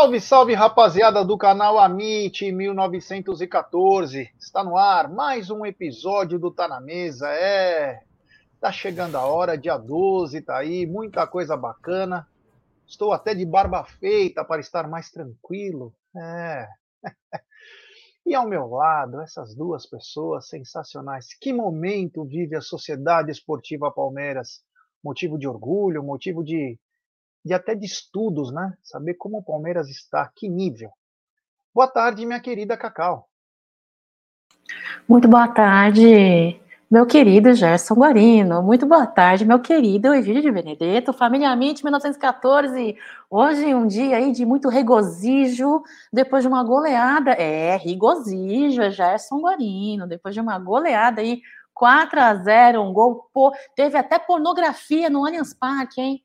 Salve, salve, rapaziada do canal Amit 1914. Está no ar mais um episódio do Tá na Mesa. É, tá chegando a hora, dia 12, tá aí, muita coisa bacana. Estou até de barba feita para estar mais tranquilo. É. E ao meu lado, essas duas pessoas sensacionais. Que momento vive a Sociedade Esportiva Palmeiras? Motivo de orgulho, motivo de e até de estudos, né? Saber como o Palmeiras está, que nível. Boa tarde, minha querida Cacau. Muito boa tarde, meu querido Gerson Guarino. Muito boa tarde, meu querido Egídio de Benedetto, Família Mente 1914. Hoje um dia aí de muito regozijo, depois de uma goleada. É, regozijo, Gerson Guarino, depois de uma goleada aí, 4 a 0 um gol. Pô, teve até pornografia no Allianz Parque, hein?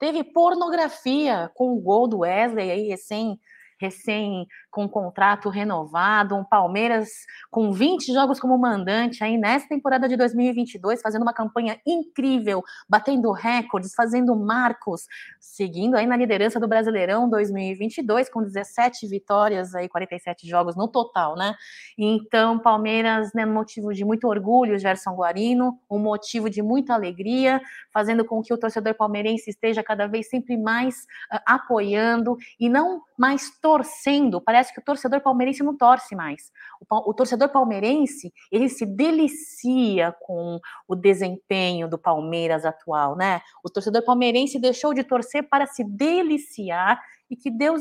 Teve pornografia com o gol do Wesley aí recém recém com um contrato renovado, um Palmeiras com 20 jogos como mandante aí nessa temporada de 2022, fazendo uma campanha incrível, batendo recordes, fazendo marcos, seguindo aí na liderança do Brasileirão 2022 com 17 vitórias aí, 47 jogos no total, né? Então, Palmeiras, né, motivo de muito orgulho, Gerson Guarino, um motivo de muita alegria, fazendo com que o torcedor palmeirense esteja cada vez sempre mais uh, apoiando e não mais torcendo. Parece que o torcedor palmeirense não torce mais. O, o, torcedor palmeirense ele se delicia com o desempenho do Palmeiras atual, né? O torcedor palmeirense deixou de torcer para se deliciar e que Deus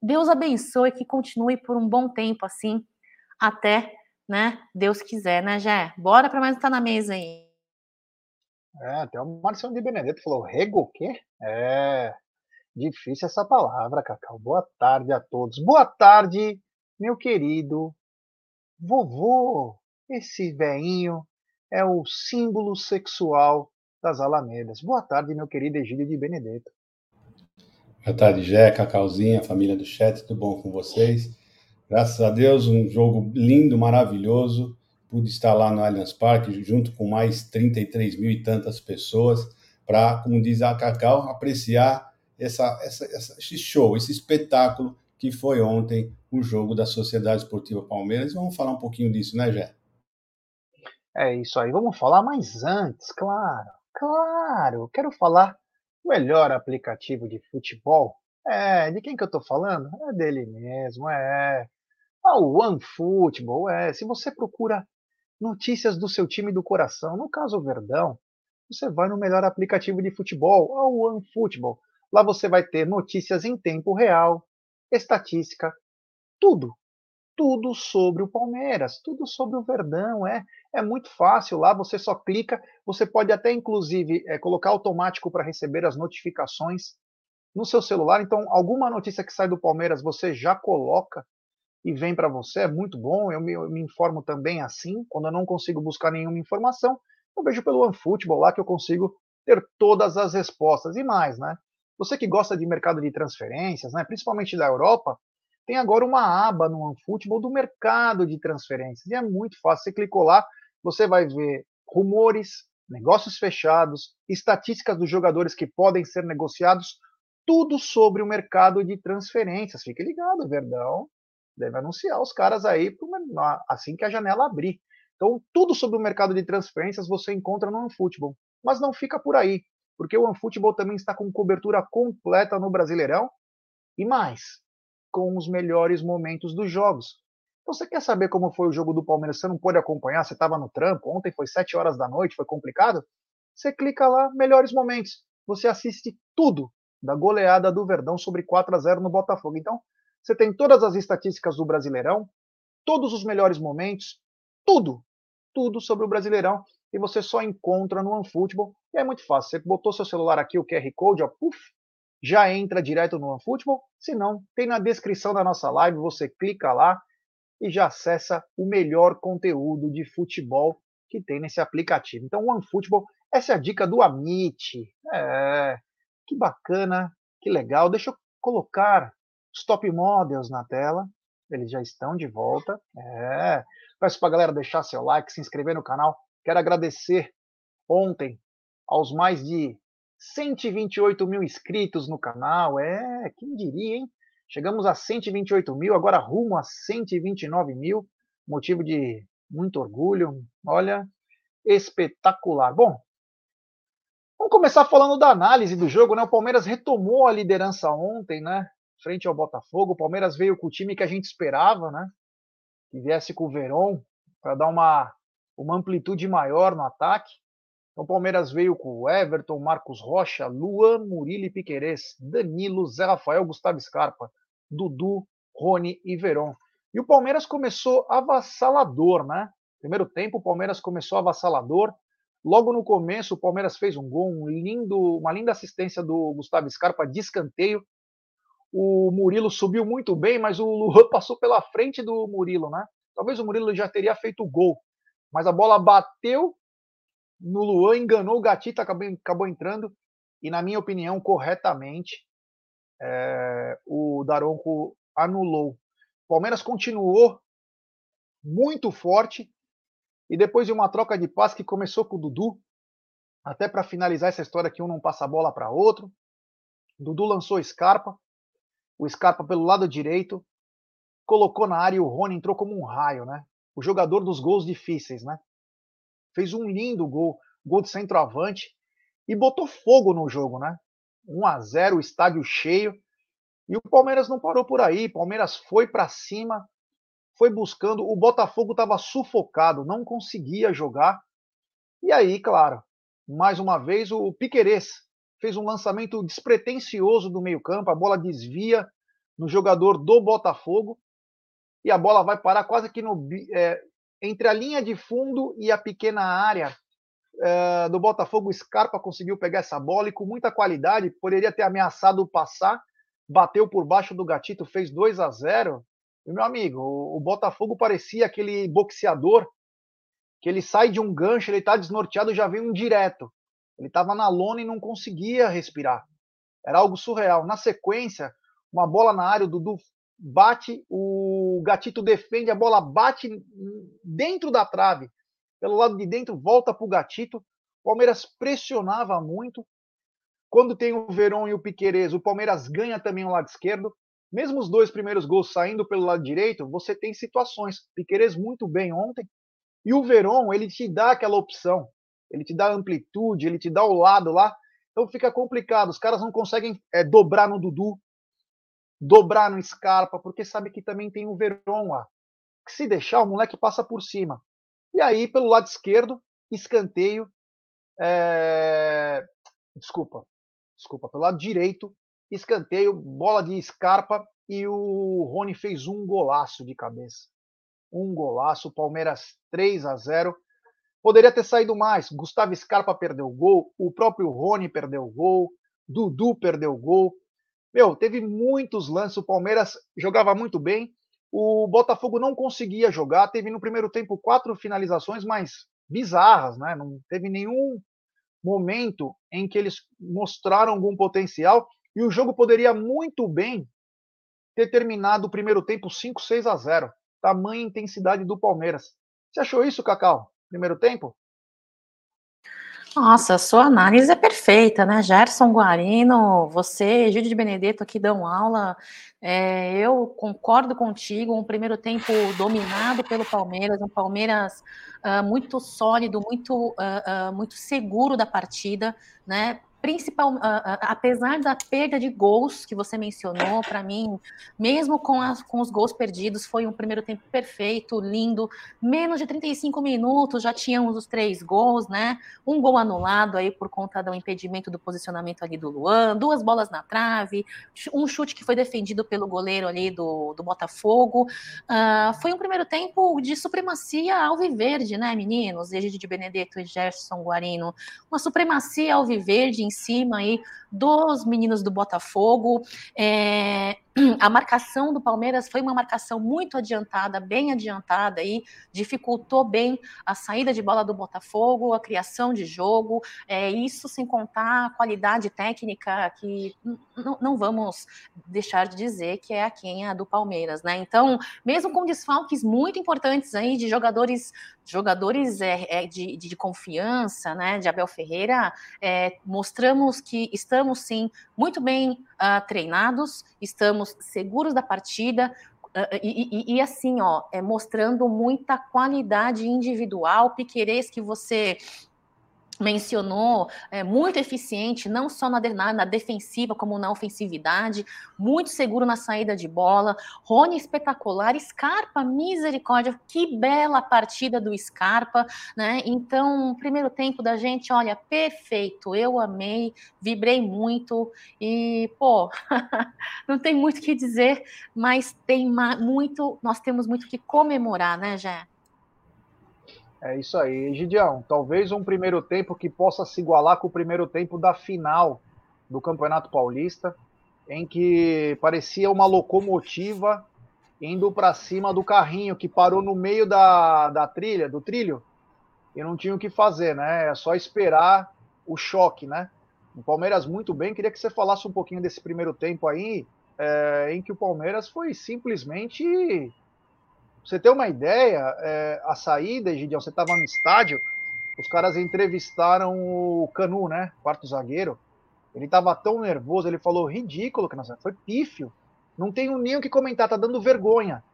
Deus abençoe que continue por um bom tempo assim, até, né? Deus quiser, né, Jé? Bora para mais estar na mesa aí. É, até o Marcelo de Benedetto falou, rego o quê? É, Difícil essa palavra, Cacau. Boa tarde a todos. Boa tarde, meu querido vovô. Esse veinho é o símbolo sexual das Alamedas. Boa tarde, meu querido Egílio de Benedetto. Boa tarde, Jé, Cacauzinha, família do chat, tudo bom com vocês? Graças a Deus, um jogo lindo, maravilhoso. Pude estar lá no Allianz Parque, junto com mais 33 mil e tantas pessoas, para, como diz a Cacau, apreciar essa, essa, esse show, esse espetáculo que foi ontem o jogo da Sociedade Esportiva Palmeiras. Vamos falar um pouquinho disso, né, Jé? É isso aí, vamos falar, mas antes, claro, claro, quero falar o melhor aplicativo de futebol. É, de quem que eu tô falando? É dele mesmo, é. Ah, o OneFootball, é. Se você procura notícias do seu time do coração, no caso o Verdão, você vai no melhor aplicativo de futebol, o OneFootball. Lá você vai ter notícias em tempo real, estatística, tudo. Tudo sobre o Palmeiras, tudo sobre o Verdão. É, é muito fácil lá, você só clica. Você pode até, inclusive, é, colocar automático para receber as notificações no seu celular. Então, alguma notícia que sai do Palmeiras, você já coloca e vem para você. É muito bom. Eu me, eu me, informo também assim. Quando eu não consigo buscar nenhuma informação, eu vejo pelo OneFootball lá que eu consigo ter todas as respostas e mais, né? Você que gosta de mercado de transferências, né, principalmente da Europa, tem agora uma aba no OneFootball do mercado de transferências. E é muito fácil. Você clicou lá, você vai ver rumores, negócios fechados, estatísticas dos jogadores que podem ser negociados, tudo sobre o mercado de transferências. Fique ligado, Verdão deve anunciar os caras aí assim que a janela abrir. Então, tudo sobre o mercado de transferências você encontra no OneFootball. Mas não fica por aí. Porque o OneFootball também está com cobertura completa no Brasileirão e mais, com os melhores momentos dos jogos. Então, você quer saber como foi o jogo do Palmeiras? Você não pôde acompanhar? Você estava no trampo? Ontem foi 7 horas da noite, foi complicado? Você clica lá, melhores momentos. Você assiste tudo da goleada do Verdão sobre 4 a 0 no Botafogo. Então, você tem todas as estatísticas do Brasileirão, todos os melhores momentos, tudo, tudo sobre o Brasileirão e você só encontra no OneFootball. E é muito fácil. Você botou seu celular aqui, o QR Code, ó, puff, já entra direto no OneFootball. Se não, tem na descrição da nossa live, você clica lá e já acessa o melhor conteúdo de futebol que tem nesse aplicativo. Então, OneFootball, essa é a dica do Amit. É, que bacana, que legal. Deixa eu colocar os top models na tela. Eles já estão de volta. É. Peço para a galera deixar seu like, se inscrever no canal. Quero agradecer ontem aos mais de 128 mil inscritos no canal. É, quem diria, hein? Chegamos a 128 mil, agora rumo a 129 mil. Motivo de muito orgulho. Olha, espetacular. Bom, vamos começar falando da análise do jogo, né? O Palmeiras retomou a liderança ontem, né? Frente ao Botafogo. O Palmeiras veio com o time que a gente esperava, né? Que viesse com o Verón para dar uma, uma amplitude maior no ataque. Então, o Palmeiras veio com Everton, Marcos Rocha, Luan, Murilo e Piquerez, Danilo, Zé Rafael, Gustavo Scarpa, Dudu, Rony e Veron. E o Palmeiras começou avassalador, né? Primeiro tempo, o Palmeiras começou avassalador. Logo no começo, o Palmeiras fez um gol, um lindo, uma linda assistência do Gustavo Scarpa de escanteio. O Murilo subiu muito bem, mas o Luan passou pela frente do Murilo, né? Talvez o Murilo já teria feito o gol, mas a bola bateu no Luan, enganou o Gatito, acabou, acabou entrando, e na minha opinião, corretamente, é, o Daronco anulou. O Palmeiras continuou muito forte, e depois de uma troca de passe que começou com o Dudu, até para finalizar essa história que um não passa a bola para outro, Dudu lançou Scarpa, o Scarpa pelo lado direito, colocou na área e o Rony entrou como um raio, né? O jogador dos gols difíceis, né? fez um lindo gol, gol de centroavante e botou fogo no jogo, né? 1 a 0, estádio cheio. E o Palmeiras não parou por aí. Palmeiras foi para cima, foi buscando. O Botafogo estava sufocado, não conseguia jogar. E aí, claro, mais uma vez o Piquerez fez um lançamento despretensioso do meio-campo, a bola desvia no jogador do Botafogo e a bola vai parar quase que no, é, entre a linha de fundo e a pequena área uh, do Botafogo, Scarpa conseguiu pegar essa bola e com muita qualidade, poderia ter ameaçado passar, bateu por baixo do gatito, fez 2 a 0 E, meu amigo, o, o Botafogo parecia aquele boxeador que ele sai de um gancho, ele está desnorteado, já vem um direto. Ele estava na lona e não conseguia respirar. Era algo surreal. Na sequência, uma bola na área, o Dudu bate, o Gatito defende, a bola bate dentro da trave, pelo lado de dentro, volta para o Gatito. O Palmeiras pressionava muito. Quando tem o Verón e o Piquerez, o Palmeiras ganha também o lado esquerdo. Mesmo os dois primeiros gols saindo pelo lado direito, você tem situações. Piquerez muito bem ontem. E o Verón, ele te dá aquela opção. Ele te dá amplitude, ele te dá o lado lá. Então fica complicado. Os caras não conseguem é, dobrar no Dudu, dobrar no Scarpa, porque sabe que também tem o Veron lá. Se deixar, o moleque passa por cima. E aí, pelo lado esquerdo, escanteio. É... Desculpa, desculpa, pelo lado direito, escanteio, bola de Scarpa e o Rony fez um golaço de cabeça. Um golaço, Palmeiras 3 a 0. Poderia ter saído mais. Gustavo Scarpa perdeu o gol, o próprio Rony perdeu o gol, Dudu perdeu o gol. Meu, teve muitos lances, o Palmeiras jogava muito bem, o Botafogo não conseguia jogar, teve no primeiro tempo quatro finalizações, mas bizarras, né? Não teve nenhum momento em que eles mostraram algum potencial e o jogo poderia muito bem ter terminado o primeiro tempo 5, 6 a 0. Tamanha intensidade do Palmeiras. Você achou isso, Cacau? Primeiro tempo? Nossa, sua análise é perfeita, né? Gerson Guarino, você, Gide de Benedetto aqui dão aula. É, eu concordo contigo, um primeiro tempo dominado pelo Palmeiras, um Palmeiras uh, muito sólido, muito, uh, uh, muito seguro da partida, né? Principal, uh, apesar da perda de gols que você mencionou, para mim, mesmo com, as, com os gols perdidos, foi um primeiro tempo perfeito, lindo. Menos de 35 minutos já tínhamos os três gols, né? Um gol anulado aí por conta do impedimento do posicionamento ali do Luan, duas bolas na trave, um chute que foi defendido pelo goleiro ali do, do Botafogo. Uh, foi um primeiro tempo de supremacia alviverde, né, meninos? Egídio de Benedetto e Gerson Guarino. Uma supremacia alviverde em cima aí dos meninos do Botafogo. É, a marcação do Palmeiras foi uma marcação muito adiantada, bem adiantada aí, dificultou bem a saída de bola do Botafogo, a criação de jogo, é, isso sem contar a qualidade técnica que não vamos deixar de dizer que é a quem é do Palmeiras, né? Então, mesmo com desfalques muito importantes aí de jogadores jogadores é, é de, de, confiança, né, de Abel Ferreira, é, mostramos que estamos sim muito bem uh, treinados, estamos seguros da partida, Uh, e, e, e, assim, ó, é mostrando muita qualidade individual, Piquerez que você mencionou, é, muito eficiente, não só na, na, na, defensiva, como na ofensividade, muito seguro na saída de bola. Rony espetacular, Scarpa, misericórdia, que bela partida do Scarpa, né? Então, primeiro tempo da gente, olha, perfeito, eu amei, vibrei muito e, pô, não tem muito o que dizer, mas tem muito, nós temos muito que comemorar, né, Jé? É isso aí, Gideão. Talvez um primeiro tempo que possa se igualar com o primeiro tempo da final do Campeonato Paulista, em que parecia uma locomotiva indo para cima do carrinho que parou no meio da, da trilha, do trilho, e não tinha o que fazer, né? É só esperar o choque, né? O Palmeiras muito bem. Queria que você falasse um pouquinho desse primeiro tempo aí, é, em que o Palmeiras foi simplesmente você ter uma ideia, é, a saída, Gideon, você estava no estádio, os caras entrevistaram o Canu, né? Quarto zagueiro. Ele estava tão nervoso, ele falou ridículo, que nós foi pífio. Não tenho nem o que comentar, tá dando vergonha.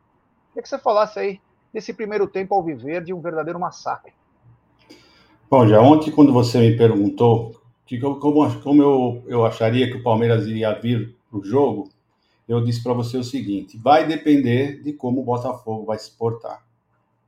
Queria que você falasse aí desse primeiro tempo ao viver de um verdadeiro massacre. Bom, já ontem, quando você me perguntou como, como eu, eu acharia que o Palmeiras iria vir para o jogo, eu disse para você o seguinte: vai depender de como o Botafogo vai se portar.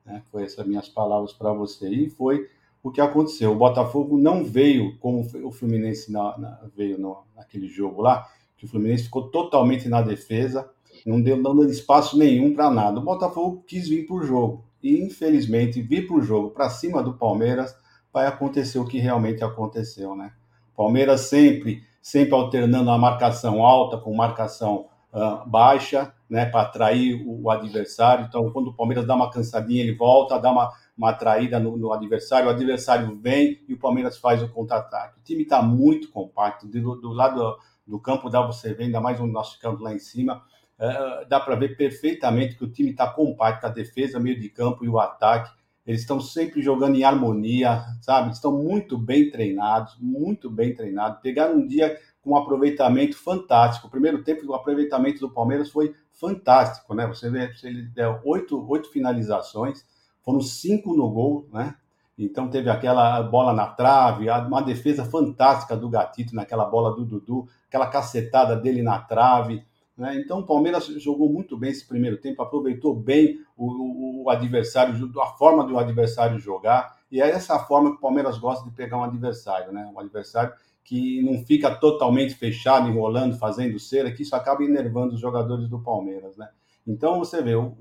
Né? Foi essas minhas palavras para você. E foi o que aconteceu. O Botafogo não veio como o Fluminense na, na, veio no, naquele jogo lá, que o Fluminense ficou totalmente na defesa, não deu dando espaço nenhum para nada. O Botafogo quis vir para o jogo. E, infelizmente, vir para o jogo para cima do Palmeiras vai acontecer o que realmente aconteceu, né? Palmeiras sempre, sempre alternando a marcação alta com marcação uh, baixa, né, para atrair o, o, adversário. Então, quando o Palmeiras dá uma cansadinha, ele volta, dá uma, uma atraída no, no adversário, o adversário vem e o Palmeiras faz o contra-ataque. O time está muito compacto, do, do lado do campo dá você ver, ainda mais o nosso campo lá em cima, uh, dá para ver perfeitamente que o time está compacto, a defesa, meio de campo e o ataque. Eles estão sempre jogando em harmonia, sabe? Estão muito bem treinados, muito bem treinados. Pegaram um dia com um aproveitamento fantástico. O primeiro tempo, o aproveitamento do Palmeiras foi fantástico, né? Você vê, ele deu oito, oito finalizações, foram cinco no gol, né? Então teve aquela bola na trave, uma defesa fantástica do Gatito naquela bola do Dudu, aquela cacetada dele na trave. Né? Então o Palmeiras jogou muito bem esse primeiro tempo, aproveitou bem o, o, o, adversário, a forma do adversário jogar. E é essa forma que o Palmeiras gosta de pegar um adversário, né? Um adversário que não fica totalmente fechado, enrolando, fazendo cera, que isso acaba enervando os jogadores do Palmeiras, né? Então você vê, o,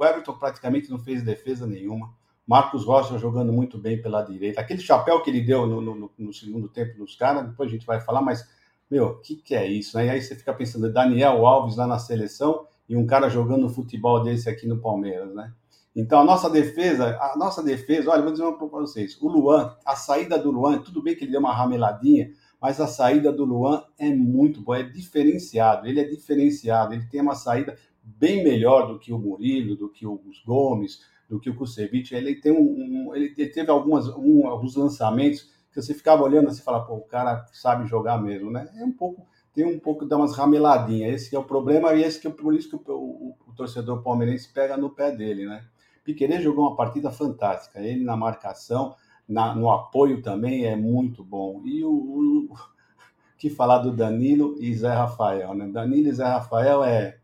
Everton praticamente não fez defesa nenhuma. Marcos Rocha jogando muito bem pela direita. Aquele chapéu que ele deu no, no, no segundo tempo nos caras, depois a gente vai falar, mas, meu, o que, que é isso? Né? E aí você fica pensando, Daniel Alves lá na seleção e um cara jogando futebol desse aqui no Palmeiras, né? Então, a nossa defesa, a nossa defesa, olha, vou dizer uma para vocês. O Luan, a saída do Luan, tudo bem que ele deu uma rameladinha, mas a saída do Luan é muito boa, é diferenciado. Ele é diferenciado, ele tem uma saída bem melhor do que o Murilo, do que os Gomes, do que o Kusevich. Ele tem um, um ele teve algumas, um, alguns lançamentos que você ficava olhando assim e fala, pô, o cara sabe jogar mesmo, né? É um pouco, tem um pouco, dá umas rameladinhas. Esse é o problema e esse que é por isso que o, o, o torcedor palmeirense pega no pé dele, né? Piquerez jogou uma partida fantástica. Ele na marcação, na, no apoio também é muito bom. E o, o que falar do Danilo e Zé Rafael, né? Danilo e Zé Rafael é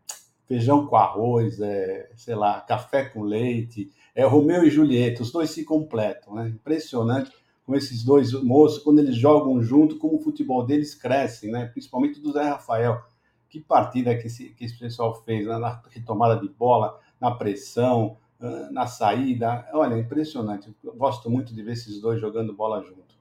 feijão com arroz, é, sei lá, café com leite, é Romeu e Julieta, os dois se completam, né? Impressionante com esses dois moços, quando eles jogam junto, como o futebol deles cresce, né? Principalmente do Zé Rafael. Que partida que esse, que esse pessoal fez, né? na retomada de bola, na pressão, na saída. Olha, impressionante. Eu gosto muito de ver esses dois jogando bola junto.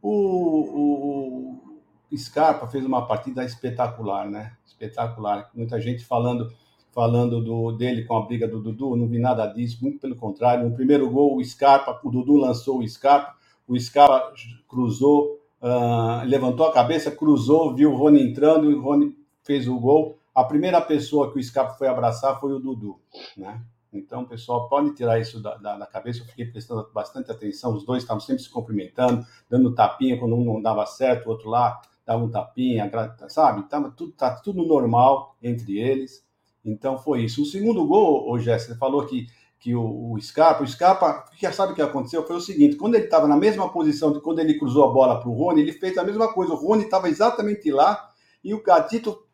O, o, o Scarpa fez uma partida espetacular, né? Espetacular. Muita gente falando falando do, dele com a briga do Dudu, não vi nada disso, muito pelo contrário. No primeiro gol, o Scarpa, o Dudu lançou o Scarpa, o Scarpa cruzou, uh, levantou a cabeça, cruzou, viu o Rony entrando e o Rony fez o gol. A primeira pessoa que o Scarpa foi abraçar foi o Dudu, né? Então, pessoal, pode tirar isso da, da, da, cabeça. Eu fiquei prestando bastante atenção. Os dois estavam sempre se cumprimentando, dando tapinha quando um não dava certo, o outro lá dava um tapinha, sabe? Tava tudo, tá tudo normal entre eles. Então foi isso. O segundo gol, o Jéssica, falou que, que o, o Scarpa, o Scarpa, já sabe o que aconteceu? Foi o seguinte: quando ele estava na mesma posição de quando ele cruzou a bola para o Rony, ele fez a mesma coisa. O Rony estava exatamente lá e o Gatito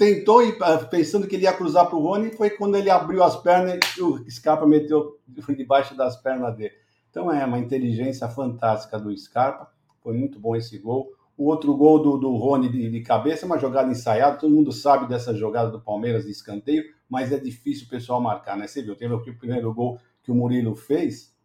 tentou, ah, pensando que ele ia cruzar para o Rony, foi quando ele abriu as pernas e o Scarpa meteu debaixo das pernas dele. Então é uma inteligência fantástica do Scarpa. Foi muito bom esse gol. O outro gol do, do Rony de, de cabeça, uma jogada ensaiada. Todo mundo sabe dessa jogada do Palmeiras de escanteio, mas é difícil o pessoal marcar, né? Você viu, teve o primeiro gol que o Murilo fez.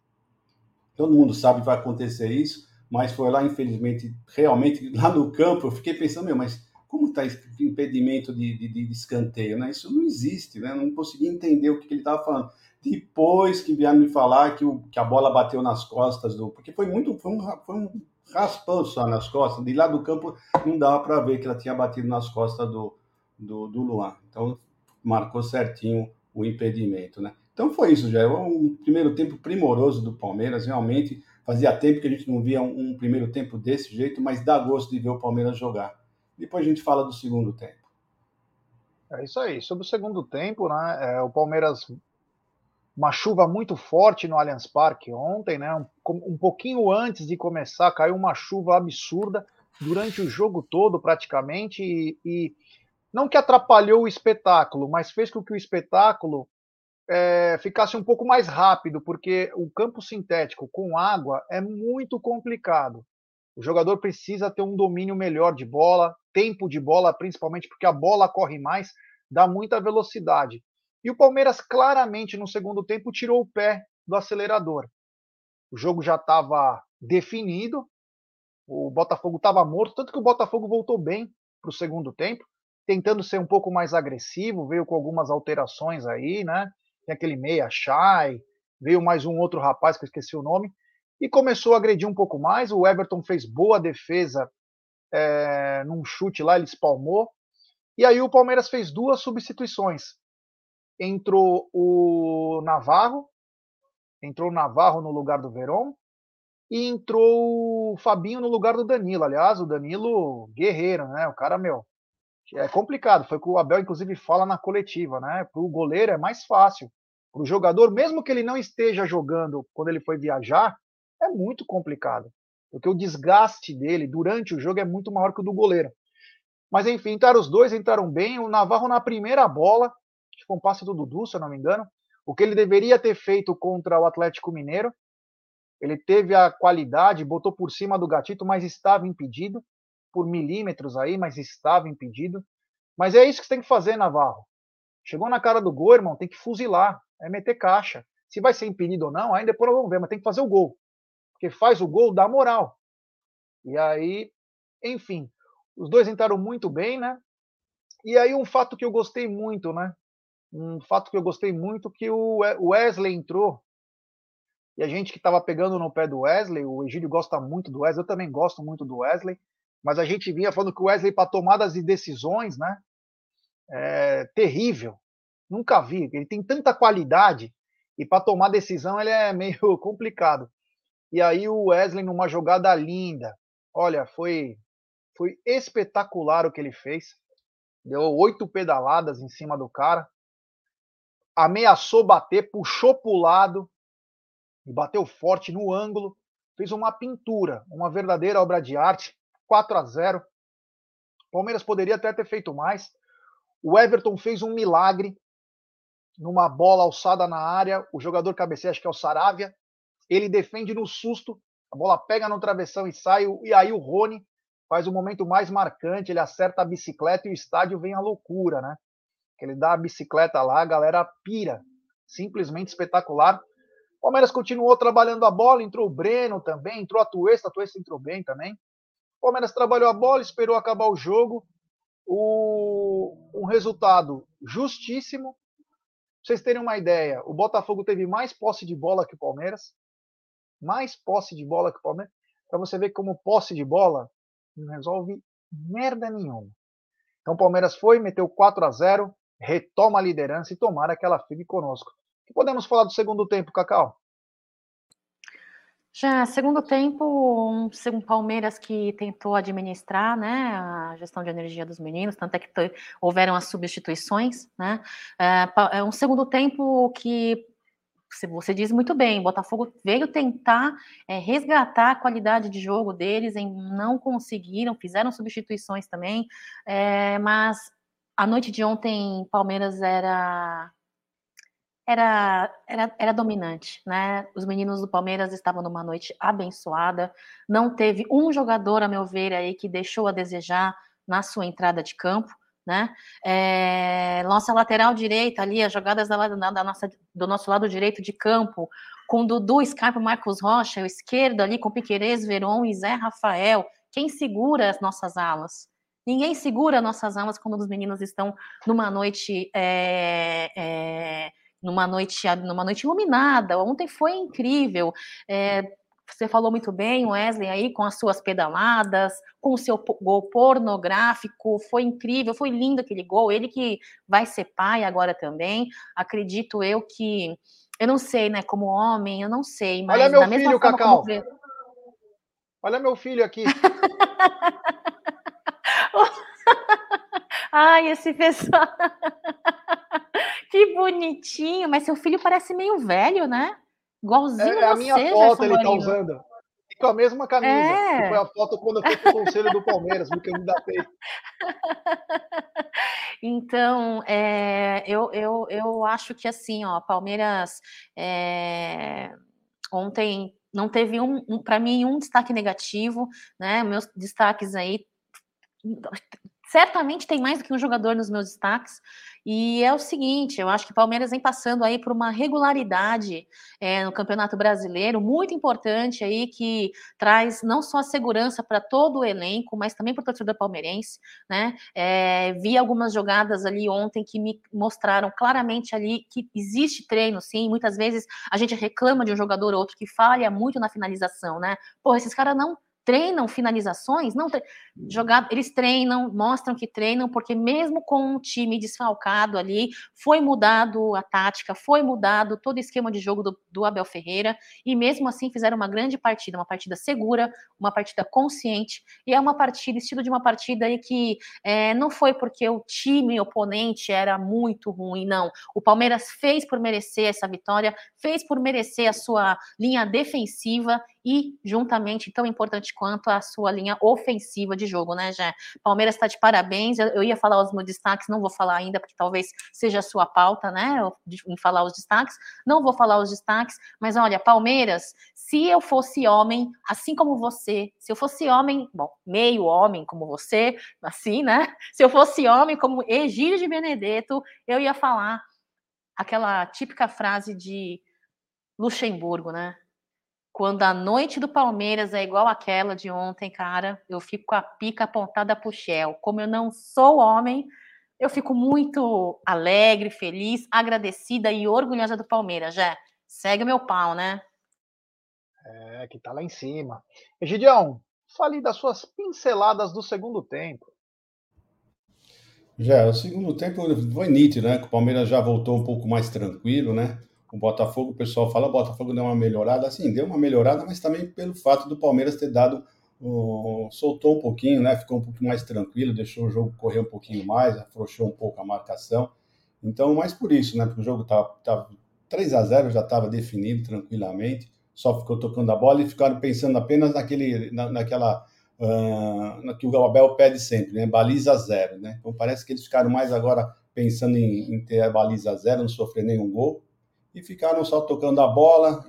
Todo mundo sabe que vai acontecer isso, mas foi lá, infelizmente, realmente, lá no campo, eu fiquei pensando, meu, mas como está impedimento de, de, de, escanteio, né? Isso não existe, né? Não consegui entender o que, que ele estava falando. Depois que vieram me falar que, o, que a bola bateu nas costas do. Porque foi muito. Foi um, foi um raspão só nas costas. De lá do campo não dava para ver que ela tinha batido nas costas do, do, do Luan. Então marcou certinho o impedimento, né? Então foi isso, já. Um primeiro tempo primoroso do Palmeiras, realmente. Fazia tempo que a gente não via um, um primeiro tempo desse jeito, mas dá gosto de ver o Palmeiras jogar. Depois a gente fala do segundo tempo. É isso aí. Sobre o segundo tempo, né? É, o Palmeiras uma chuva muito forte no Allianz Parque ontem, né? Um, um, pouquinho antes de começar, caiu uma chuva absurda durante o jogo todo, praticamente, e, e não que atrapalhou o espetáculo, mas fez com que o espetáculo é, ficasse um pouco mais rápido, porque o campo sintético com água é muito complicado. O jogador precisa ter um domínio melhor de bola, tempo de bola, principalmente porque a bola corre mais, dá muita velocidade. E o Palmeiras claramente no segundo tempo tirou o pé do acelerador. O jogo já estava definido, o Botafogo estava morto, tanto que o Botafogo voltou bem para o segundo tempo, tentando ser um pouco mais agressivo, veio com algumas alterações aí, né? Tem aquele meia Chay, veio mais um outro rapaz que eu esqueci o nome, e começou a agredir um pouco mais. O Everton fez boa defesa é, num chute lá, ele espalmou. E aí o Palmeiras fez duas substituições entrou o Navarro, entrou o Navarro no lugar do Verón e entrou o Fabinho no lugar do Danilo. Aliás, o Danilo guerreiro, né? O cara, meu, é complicado. Foi o que o Abel, inclusive, fala na coletiva, né? Para o goleiro é mais fácil. Para o jogador, mesmo que ele não esteja jogando quando ele foi viajar, é muito complicado. Porque o desgaste dele durante o jogo é muito maior que o do goleiro. Mas enfim, entraram os dois, entraram bem. O Navarro na primeira bola que foi um passe do Dudu, se eu não me engano, o que ele deveria ter feito contra o Atlético Mineiro. Ele teve a qualidade, botou por cima do gatito, mas estava impedido, por milímetros aí, mas estava impedido. Mas é isso que você tem que fazer, Navarro. Chegou na cara do gol, irmão, tem que fuzilar, é meter caixa. Se vai ser impedido ou não, aí depois nós vamos ver, mas tem que fazer o gol. Porque faz o gol, dá moral. E aí, enfim, os dois entraram muito bem, né? E aí um fato que eu gostei muito, né? um fato que eu gostei muito que o Wesley entrou e a gente que estava pegando no pé do Wesley, o Egílio gosta muito do Wesley, eu também gosto muito do Wesley, mas a gente vinha falando que o Wesley para tomadas de decisões, né, é terrível. Nunca vi. Ele tem tanta qualidade e para tomar decisão ele é meio complicado. E aí o Wesley numa jogada linda, olha, foi foi espetacular o que ele fez. Deu oito pedaladas em cima do cara ameaçou bater, puxou para o lado e bateu forte no ângulo. Fez uma pintura, uma verdadeira obra de arte. 4 a 0 O Palmeiras poderia até ter feito mais. O Everton fez um milagre numa bola alçada na área. O jogador cabeceia, acho que é o Saravia. Ele defende no susto. A bola pega no travessão e sai. E aí o Rony faz o momento mais marcante. Ele acerta a bicicleta e o estádio vem à loucura, né? Ele dá a bicicleta lá, a galera pira. Simplesmente espetacular. O Palmeiras continuou trabalhando a bola, entrou o Breno também, entrou a Tuesta, a Tuesta entrou bem também. O Palmeiras trabalhou a bola, esperou acabar o jogo. O, um resultado justíssimo. Pra vocês terem uma ideia, o Botafogo teve mais posse de bola que o Palmeiras. Mais posse de bola que o Palmeiras. Para você ver como posse de bola não resolve merda nenhuma. Então o Palmeiras foi, meteu 4 a 0 retoma a liderança e tomara que ela conosco. O que podemos falar do segundo tempo, Cacau? Já, segundo tempo, um, Palmeiras que tentou administrar né, a gestão de energia dos meninos, tanto é que houveram as substituições. Né, é um segundo tempo que você diz muito bem, Botafogo veio tentar é, resgatar a qualidade de jogo deles, em, não conseguiram, fizeram substituições também, é, mas a noite de ontem, Palmeiras era era, era, era dominante, né? Os meninos do Palmeiras estavam numa noite abençoada. Não teve um jogador, a meu ver, aí que deixou a desejar na sua entrada de campo, né? É, nossa lateral direita ali, as jogadas da, da, nossa, do nosso lado direito de campo, com Dudu, Scarpa, Marcos Rocha, o esquerdo ali com Piquerez, Veron e Zé Rafael. Quem segura as nossas alas? Ninguém segura nossas alas quando os meninos estão numa noite é, é, numa noite numa noite iluminada. Ontem foi incrível. É, você falou muito bem, Wesley, aí com as suas pedaladas, com o seu gol pornográfico, foi incrível, foi lindo aquele gol. Ele que vai ser pai agora também. Acredito eu que eu não sei, né, como homem, eu não sei, mas Olha meu filho, Cacau. Como... Olha meu filho aqui. Ai, esse pessoal. que bonitinho, mas seu filho parece meio velho, né? Igualzinho é, é a minha você, foto ele tá usando. E com a mesma camisa. É. Foi a foto quando eu fui pro conselho do Palmeiras, me candidatei. Então, é, eu, eu, eu acho que assim, ó, Palmeiras é, ontem não teve um, um para mim um destaque negativo, né? Meus destaques aí certamente tem mais do que um jogador nos meus destaques. E é o seguinte, eu acho que o Palmeiras vem passando aí por uma regularidade é, no Campeonato Brasileiro muito importante aí que traz não só a segurança para todo o elenco, mas também para o torcedor palmeirense, né? É, vi algumas jogadas ali ontem que me mostraram claramente ali que existe treino, sim. Muitas vezes a gente reclama de um jogador ou outro que falha muito na finalização, né? Pô, esses caras não treinam finalizações, não tre... jogado, eles treinam, mostram que treinam, porque mesmo com um time desfalcado ali, foi mudado a tática, foi mudado todo o esquema de jogo do, do Abel Ferreira, e mesmo assim fizeram uma grande partida, uma partida segura, uma partida consciente, e é uma partida, estilo de uma partida aí que é, não foi porque o time oponente era muito ruim, não. O Palmeiras fez por merecer essa vitória, fez por merecer a sua linha defensiva e juntamente tão importante quanto a sua linha ofensiva de jogo, né, Jé? Palmeiras está de parabéns. Eu, ia falar os meus destaques, não vou falar ainda, porque talvez seja a sua pauta, né, em falar os destaques. Não vou falar os destaques, mas olha, Palmeiras, se eu fosse homem, assim como você, se eu fosse homem, bom, meio homem como você, assim, né? Se eu fosse homem como Egídio de Benedetto, eu ia falar aquela típica frase de Luxemburgo, né? Quando a noite do Palmeiras é igual aquela de ontem, cara, eu fico com a pica apontada pro Shell. Como eu não sou homem, eu fico muito alegre, feliz, agradecida e orgulhosa do Palmeiras, já. Segue meu pau, né? É, que tá lá em cima. Egidião, fale das suas pinceladas do segundo tempo. Já, o segundo tempo foi nítido, né? Que o Palmeiras já voltou um pouco mais tranquilo, né? O Botafogo, o pessoal fala, o Botafogo deu uma melhorada, assim, deu uma melhorada, mas também pelo fato do Palmeiras ter dado, uh, soltou um pouquinho, né, ficou um pouco mais tranquilo, deixou o jogo correr um pouquinho mais, afrouxou um pouco a marcação, então, mais por isso, né, porque o jogo tava, tava 3 a 0 já estava definido tranquilamente, só ficou tocando a bola e ficaram pensando apenas naquele, na, naquela uh, que o Abel pede sempre, né? Baliza zero, né? Então parece que eles ficaram mais agora pensando em, em ter a baliza zero, não sofrer nenhum gol, e ficaram só tocando a bola.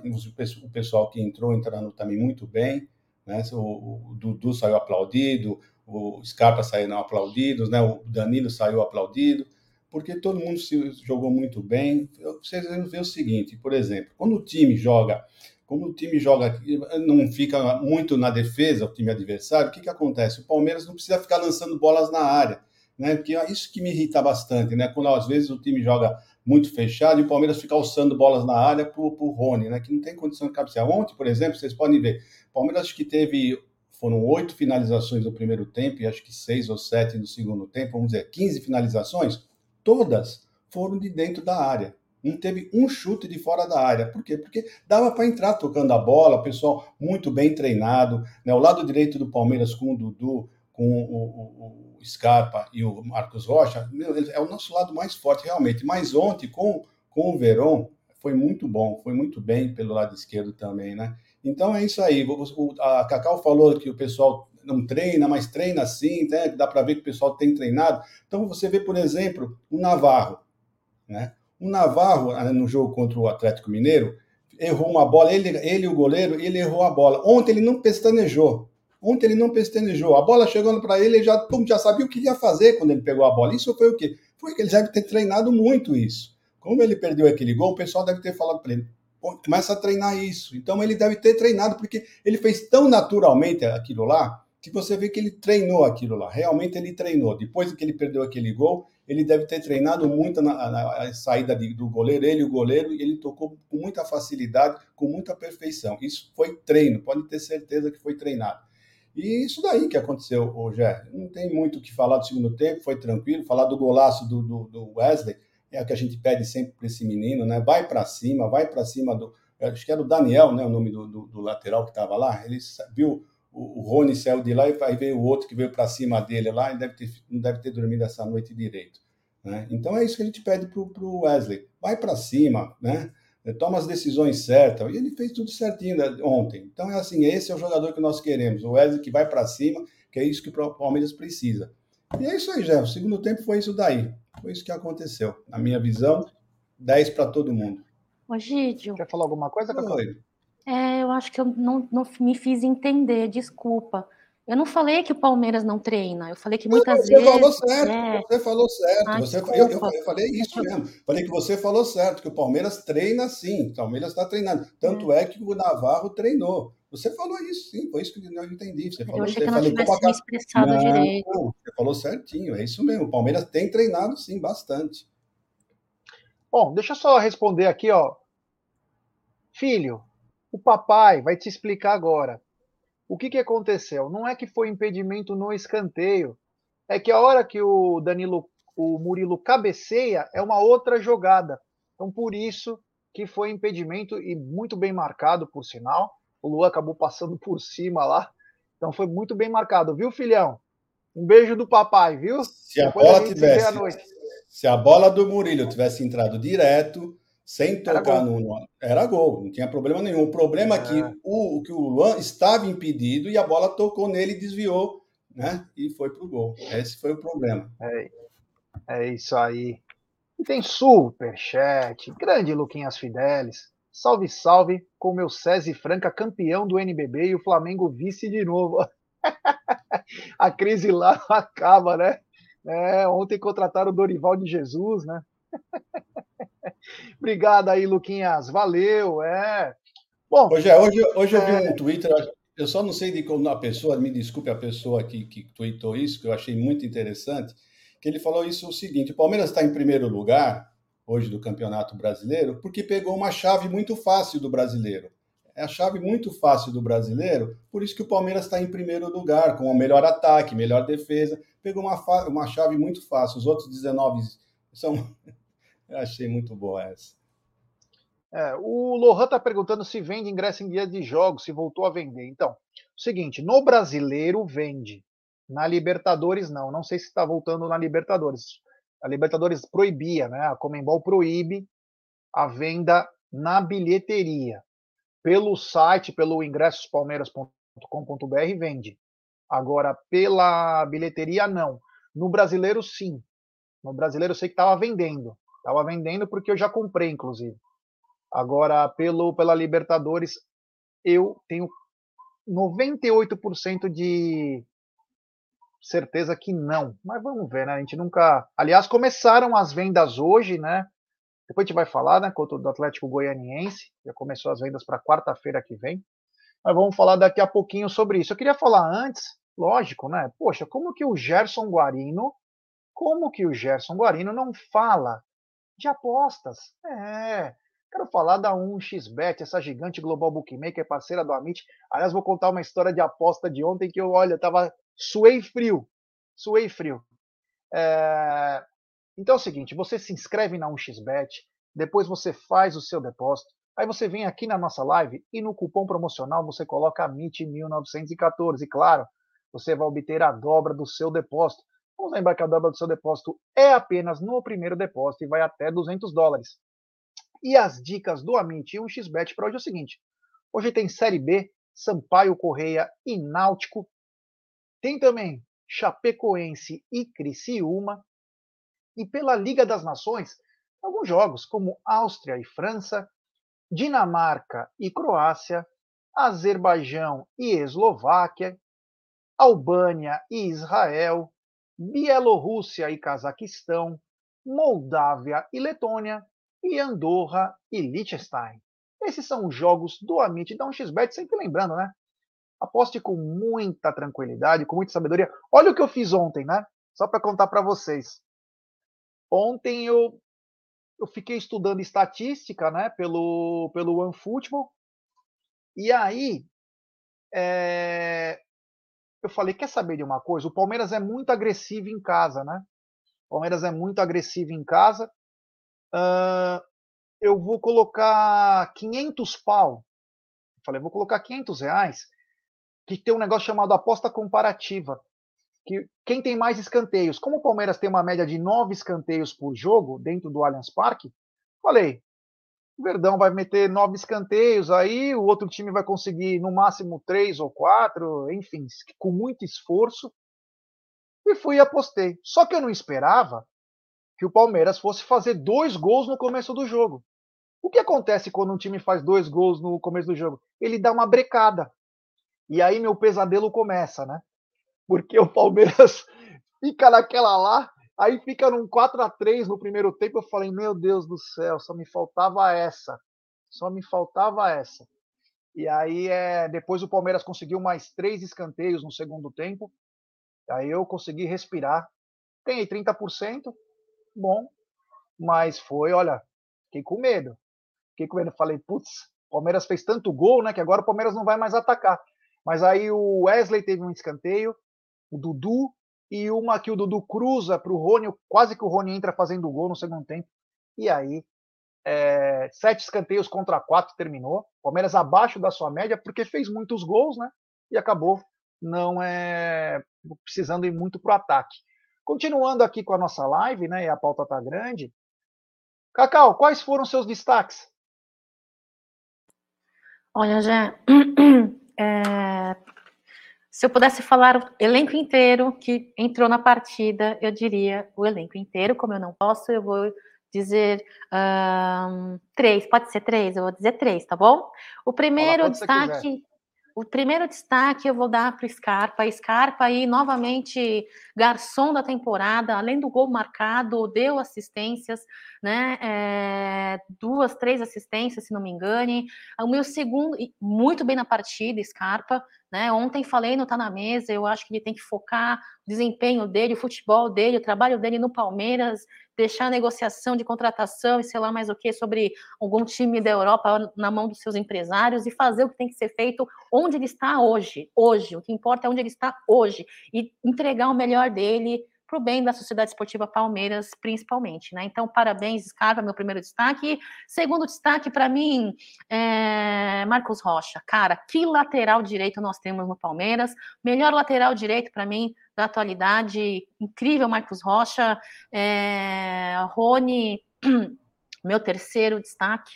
O pessoal que entrou entrando também muito bem, né? O, Dudu saiu aplaudido, o Scarpa saiu aplaudidos, né? O Danilo saiu aplaudido, porque todo mundo se jogou muito bem. Vocês vão ver o seguinte, por exemplo, quando o time joga como o time joga, não fica muito na defesa, o time adversário, o que, que acontece? O Palmeiras não precisa ficar lançando bolas na área, né? Porque é isso que me irrita bastante, né? Quando às vezes o time joga muito fechado e o Palmeiras fica alçando bolas na área para o Rony, né? Que não tem condição de cabecear. Ontem, por exemplo, vocês podem ver, o Palmeiras acho que teve foram oito finalizações no primeiro tempo e acho que seis ou sete no segundo tempo, vamos dizer, 15 finalizações, todas foram de dentro da área. Não teve um chute de fora da área. Por quê? Porque dava para entrar tocando a bola, pessoal muito bem treinado. Né? O lado direito do Palmeiras com o Dudu, com o, o, Scarpa e o Marcos Rocha, meu, é o nosso lado mais forte, realmente. Mas ontem, com, com o Verón, foi muito bom, foi muito bem pelo lado esquerdo também, né? Então é isso aí. A Cacau falou que o pessoal não treina, mas treina sim, né? dá para ver que o pessoal tem treinado. Então você vê, por exemplo, o Navarro, né? O Navarro, ah, no jogo contra o Atlético Mineiro, errou uma bola, ele, ele o goleiro, ele errou a bola. Ontem ele não pestanejou. Ontem ele não pestanejou. A bola chegando para ele, ele já, pum, já sabia o que ia fazer quando ele pegou a bola. Isso foi o quê? Foi que ele deve ter treinado muito isso. Como ele perdeu aquele gol, o pessoal deve ter falado para ele, começa a treinar isso. Então ele deve ter treinado, porque ele fez tão naturalmente aquilo lá, que você vê que ele treinou aquilo lá. Realmente ele treinou. Depois que ele perdeu aquele gol, ele deve ter treinado muito na, na saída de, do goleiro, ele o goleiro, e ele tocou com muita facilidade, com muita perfeição. Isso foi treino, pode ter certeza que foi treinado. E isso daí que aconteceu, Jé. Não tem muito o que falar do segundo tempo, foi tranquilo. Falar do golaço do, do, do Wesley é o que a gente pede sempre para esse menino, né? Vai para cima, vai para cima do. Acho que era o Daniel, né? O nome do, do, do lateral que estava lá. Ele viu o, Rony saiu de lá e aí veio o outro que veio para cima dele lá e deve ter, não deve ter dormido essa noite direito. Né? Então é isso que a gente pede para o Wesley. Vai para cima, né? Toma as decisões certas. E ele fez tudo certinho né, ontem. Então é assim, esse é o jogador que nós queremos. O Wesley que vai para cima, que é isso que o Palmeiras precisa. E é isso aí, Jeff. O segundo tempo foi isso daí. Foi isso que aconteceu. Na minha visão, 10 para todo mundo. Ô, Gídio. Quer falar alguma coisa, Cacau? É, eu acho que eu não, não me fiz entender, desculpa. Eu não falei que o Palmeiras não treina, eu falei que muitas você vezes. Falou certo, é... Você falou certo, ah, você eu, eu, eu, falei isso mesmo. Falei que você falou certo, que o Palmeiras treina sim, o Palmeiras está treinando. Tanto é. é. que o Navarro treinou. Você falou isso, sim, foi isso que eu entendi. Você falou, eu achei que eu não tivesse me expressado não, direito. Não, você falou certinho, é isso mesmo. O Palmeiras tem treinado sim, bastante. Bom, deixa eu só responder aqui, ó. Filho, o papai vai te explicar agora. O que, que aconteceu? Não é que foi impedimento no escanteio, é que a hora que o Danilo, o Murilo cabeceia é uma outra jogada. Então por isso que foi impedimento e muito bem marcado, por sinal. O Lu acabou passando por cima lá. Então foi muito bem marcado, viu, filhão? Um beijo do papai, viu? Se a bola tivesse, se a bola do Murilo tivesse entrado direto, sem tocar no, no, Era gol, não tinha problema nenhum. O problema é, que o, que o Luan estava impedido e a bola tocou nele e desviou, né? E foi pro gol. Esse foi o problema. É, é isso aí. E tem superchat. Grande Luquinhas Fidelis. Salve, salve, com meu César Franca campeão do NBB e o Flamengo vice de novo. a crise lá acaba, né? É, ontem contrataram o Dorival de Jesus, né? Obrigado aí, Luquinhas. Valeu. É. Bom, hoje, hoje, hoje eu vi é... um Twitter, eu só não sei de como a pessoa, me desculpe a pessoa que, que tweetou isso, que eu achei muito interessante, que ele falou isso o seguinte: o Palmeiras está em primeiro lugar hoje do Campeonato Brasileiro porque pegou uma chave muito fácil do brasileiro. É a chave muito fácil do brasileiro, por isso que o Palmeiras está em primeiro lugar, com o melhor ataque, melhor defesa. Pegou uma, uma chave muito fácil. Os outros 19 são eu achei muito boa essa. É, o Lohan está perguntando se vende ingresso em dia de jogos, se voltou a vender. Então, seguinte, no brasileiro vende, na Libertadores não. Não sei se está voltando na Libertadores. A Libertadores proibia, né? A Comembol proíbe a venda na bilheteria. Pelo site, pelo ingressospalmeiras.com.br vende. Agora, pela bilheteria, não. No brasileiro, sim. No brasileiro, eu sei que estava vendendo. Estava vendendo porque eu já comprei, inclusive. Agora, pelo, pela Libertadores, eu tenho 98% de certeza que não. Mas vamos ver, né? A gente nunca. Aliás, começaram as vendas hoje, né? Depois a gente vai falar, né? Contra o Atlético Goianiense. Já começou as vendas para quarta-feira que vem. Mas vamos falar daqui a pouquinho sobre isso. Eu queria falar antes, lógico, né? Poxa, como que o Gerson Guarino, como que o Gerson Guarino não fala de apostas? É, Quero falar da 1xBet, essa gigante global bookmaker, parceira do Amit. Aliás, vou contar uma história de aposta de ontem que eu, olha, tava suei frio. Suei frio. É... Então é o seguinte, você se inscreve na 1xBet, depois você faz o seu depósito, aí você vem aqui na nossa live e no cupom promocional você coloca AMIT1914. E claro, você vai obter a dobra do seu depósito. Vamos lembrar que a dobra do seu depósito é apenas no primeiro depósito e vai até 200 dólares. E as dicas do Amit e 1xBet para hoje é o seguinte: hoje tem Série B, Sampaio Correia e Náutico. Tem também Chapecoense e Criciúma. E pela Liga das Nações, alguns jogos como Áustria e França, Dinamarca e Croácia, Azerbaijão e Eslováquia, Albânia e Israel, Bielorrússia e Cazaquistão, Moldávia e Letônia, e Andorra e Liechtenstein. Esses são os jogos do Amit da 1xBet, sempre lembrando, né? Aposte com muita tranquilidade, com muita sabedoria. Olha o que eu fiz ontem, né? Só para contar para vocês. Ontem eu, eu fiquei estudando estatística, né? Pelo, pelo OneFootball. E aí, é, eu falei, quer saber de uma coisa? O Palmeiras é muito agressivo em casa, né? O Palmeiras é muito agressivo em casa. Uh, eu vou colocar 500 pau. Falei, vou colocar 500 reais, que tem um negócio chamado aposta comparativa. Que quem tem mais escanteios, como o Palmeiras tem uma média de nove escanteios por jogo dentro do Allianz Parque, falei, o Verdão vai meter nove escanteios, aí o outro time vai conseguir no máximo três ou quatro, enfim, com muito esforço. E fui e apostei. Só que eu não esperava que o Palmeiras fosse fazer dois gols no começo do jogo. O que acontece quando um time faz dois gols no começo do jogo? Ele dá uma brecada. E aí meu pesadelo começa, né? Porque o Palmeiras fica naquela lá, aí fica num 4 a 3 no primeiro tempo. Eu falei, meu Deus do céu, só me faltava essa. Só me faltava essa. E aí é, depois o Palmeiras conseguiu mais três escanteios no segundo tempo. Aí eu consegui respirar. Ganhei 30%, bom, mas foi, olha, fiquei com medo. Fiquei com medo, falei, putz, Palmeiras fez tanto gol, né, que agora o Palmeiras não vai mais atacar. Mas aí o Wesley teve um escanteio, o Dudu, e uma que o Dudu cruza para o Rony, quase que o Rony entra fazendo gol no segundo tempo. E aí, é, sete escanteios contra quatro terminou. Palmeiras abaixo da sua média, porque fez muitos gols, né? E acabou não é precisando ir muito para o ataque. Continuando aqui com a nossa live, né? E a pauta tá grande. Cacau, quais foram seus destaques? Olha, já é, se eu pudesse falar o elenco inteiro que entrou na partida, eu diria o elenco inteiro. Como eu não posso, eu vou dizer um, três. Pode ser três? Eu vou dizer três, tá bom? O primeiro destaque o primeiro destaque eu vou dar para o Scarpa. Scarpa aí, novamente, garçom da temporada, além do gol marcado, deu assistências, né? É, duas, três assistências, se não me engane. O meu segundo, muito bem na partida, Scarpa. Né? Ontem falei no Tá na Mesa, eu acho que ele tem que focar o desempenho dele, o futebol dele, o trabalho dele no Palmeiras, deixar a negociação de contratação e sei lá mais o que sobre algum time da Europa na mão dos seus empresários e fazer o que tem que ser feito onde ele está hoje. Hoje, o que importa é onde ele está hoje e entregar o melhor dele para o bem da Sociedade Esportiva Palmeiras, principalmente. Né? Então, parabéns, Scarpa, meu primeiro destaque. Segundo destaque, para mim, é Marcos Rocha. Cara, que lateral direito nós temos no Palmeiras. Melhor lateral direito, para mim, da atualidade. Incrível, Marcos Rocha. É... Rony, meu terceiro destaque.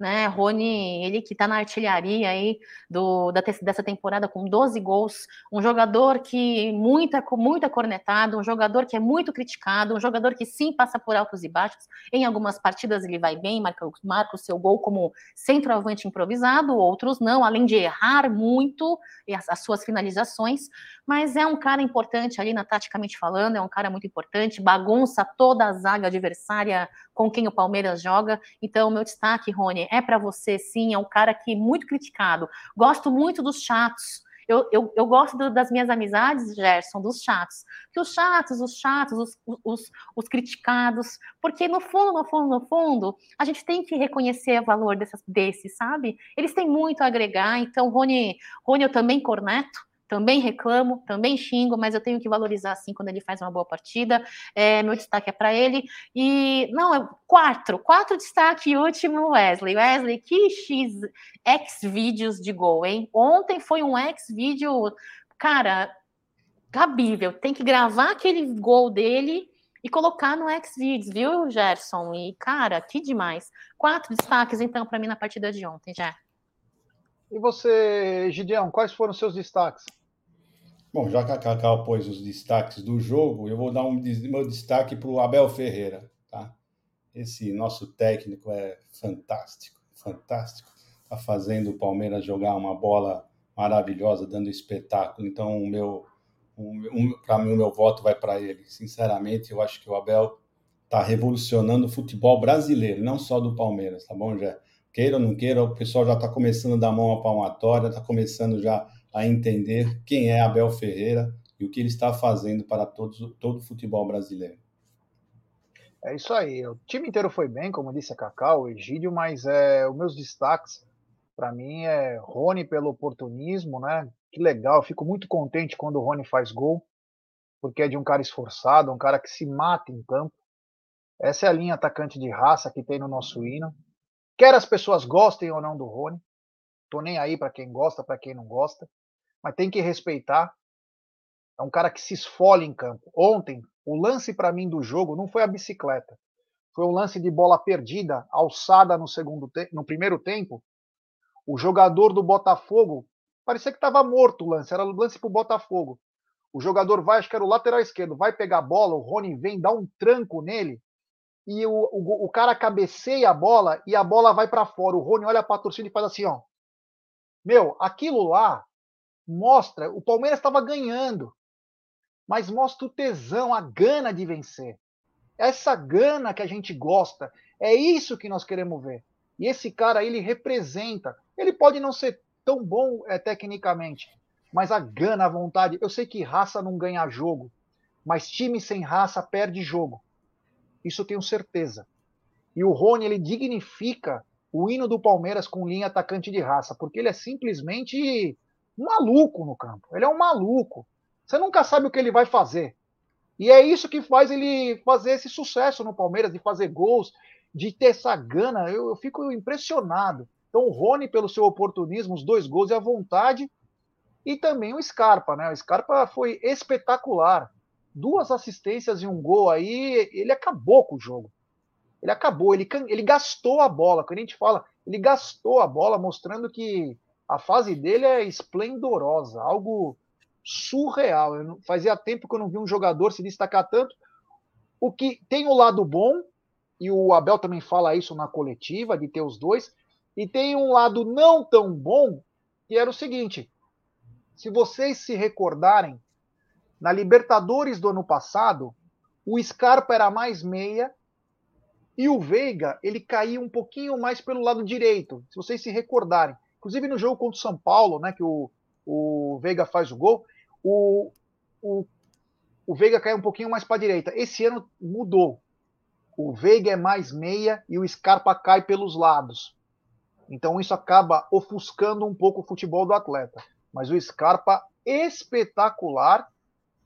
Né? Rony, ele que está na artilharia aí do, da, dessa temporada com 12 gols, um jogador que muito é cornetado, um jogador que é muito criticado, um jogador que sim passa por altos e baixos. Em algumas partidas ele vai bem, marca, marca o seu gol como centroavante improvisado, outros não, além de errar muito as, as suas finalizações, mas é um cara importante ali na taticamente falando, é um cara muito importante, bagunça toda a zaga adversária com quem o Palmeiras joga. Então, meu destaque, Rony, é para você, sim, é um cara que é muito criticado. Gosto muito dos chatos. Eu, eu, eu gosto do, das minhas amizades, Gerson, dos chatos. Que os chatos, os chatos, os, os, os, criticados, porque no fundo, no fundo, no fundo, a gente tem que reconhecer o valor dessas, desses, sabe? Eles têm muito a agregar. Então, Rony, Rony eu também corneto também reclamo, também xingo, mas eu tenho que valorizar assim quando ele faz uma boa partida. É, meu destaque é para ele. E não, é quatro, quatro destaque último, Wesley. Wesley, que X X vídeos de gol, hein? Ontem foi um X vídeo, cara, cabível. Tem que gravar aquele gol dele e colocar no Xvideos, viu, Gerson? E cara, que demais. Quatro destaques então para mim na partida de ontem, já. E você, Gideão, quais foram os seus destaques? Bom, já que a Cacau pôs os destaques do jogo, eu vou dar um meu destaque para o Abel Ferreira. Tá? Esse nosso técnico é fantástico, fantástico. Está fazendo o Palmeiras jogar uma bola maravilhosa, dando espetáculo. Então, o meu, um, para mim, o meu voto vai para ele. Sinceramente, eu acho que o Abel está revolucionando o futebol brasileiro, não só do Palmeiras, tá bom, Jé? Queira ou não queira, o pessoal já está começando a dar mão à palmatória, está começando já a entender quem é Abel Ferreira e o que ele está fazendo para todos, todo o futebol brasileiro. É isso aí. O time inteiro foi bem, como disse a Cacau, o Egídio, mas é, os meus destaques, para mim, é Rony pelo oportunismo, né? Que legal, fico muito contente quando o Rony faz gol, porque é de um cara esforçado, um cara que se mata em campo. Essa é a linha atacante de raça que tem no nosso hino. Quer as pessoas gostem ou não do Rony, tô nem aí para quem gosta, para quem não gosta mas tem que respeitar. É um cara que se esfola em campo. Ontem, o lance para mim do jogo não foi a bicicleta. Foi um lance de bola perdida, alçada no segundo no primeiro tempo. O jogador do Botafogo parecia que estava morto o lance, era o lance para o Botafogo. O jogador vai, acho que era o lateral esquerdo, vai pegar a bola, o Rony vem, dá um tranco nele, e o, o, o cara cabeceia a bola e a bola vai para fora. O Rony olha para a torcida e faz assim: ó. Meu, aquilo lá mostra, o Palmeiras estava ganhando, mas mostra o tesão, a gana de vencer. Essa gana que a gente gosta, é isso que nós queremos ver. E esse cara ele representa. Ele pode não ser tão bom é, tecnicamente, mas a gana, a vontade. Eu sei que raça não ganha jogo, mas time sem raça perde jogo. Isso eu tenho certeza. E o Rony ele dignifica o hino do Palmeiras com linha atacante de raça, porque ele é simplesmente maluco no campo. Ele é um maluco. Você nunca sabe o que ele vai fazer. E é isso que faz ele fazer esse sucesso no Palmeiras, de fazer gols, de ter essa gana. Eu, eu fico impressionado. Então, o Rony, pelo seu oportunismo, os dois gols e a vontade, e também o Scarpa, né? O Scarpa foi espetacular. Duas assistências e um gol aí, ele acabou com o jogo. Ele acabou, ele, ele gastou a bola. Quando a gente fala, ele gastou a bola, mostrando que a fase dele é esplendorosa, algo surreal. Eu fazia tempo que eu não vi um jogador se destacar tanto. O que tem o lado bom, e o Abel também fala isso na coletiva, de ter os dois, e tem um lado não tão bom, que era o seguinte: se vocês se recordarem, na Libertadores do ano passado, o Scarpa era mais meia e o Veiga ele caía um pouquinho mais pelo lado direito, se vocês se recordarem. Inclusive no jogo contra o São Paulo, né, que o, o Veiga faz o gol, o, o, o Veiga cai um pouquinho mais para a direita. Esse ano mudou. O Veiga é mais meia e o Scarpa cai pelos lados. Então isso acaba ofuscando um pouco o futebol do atleta. Mas o Scarpa espetacular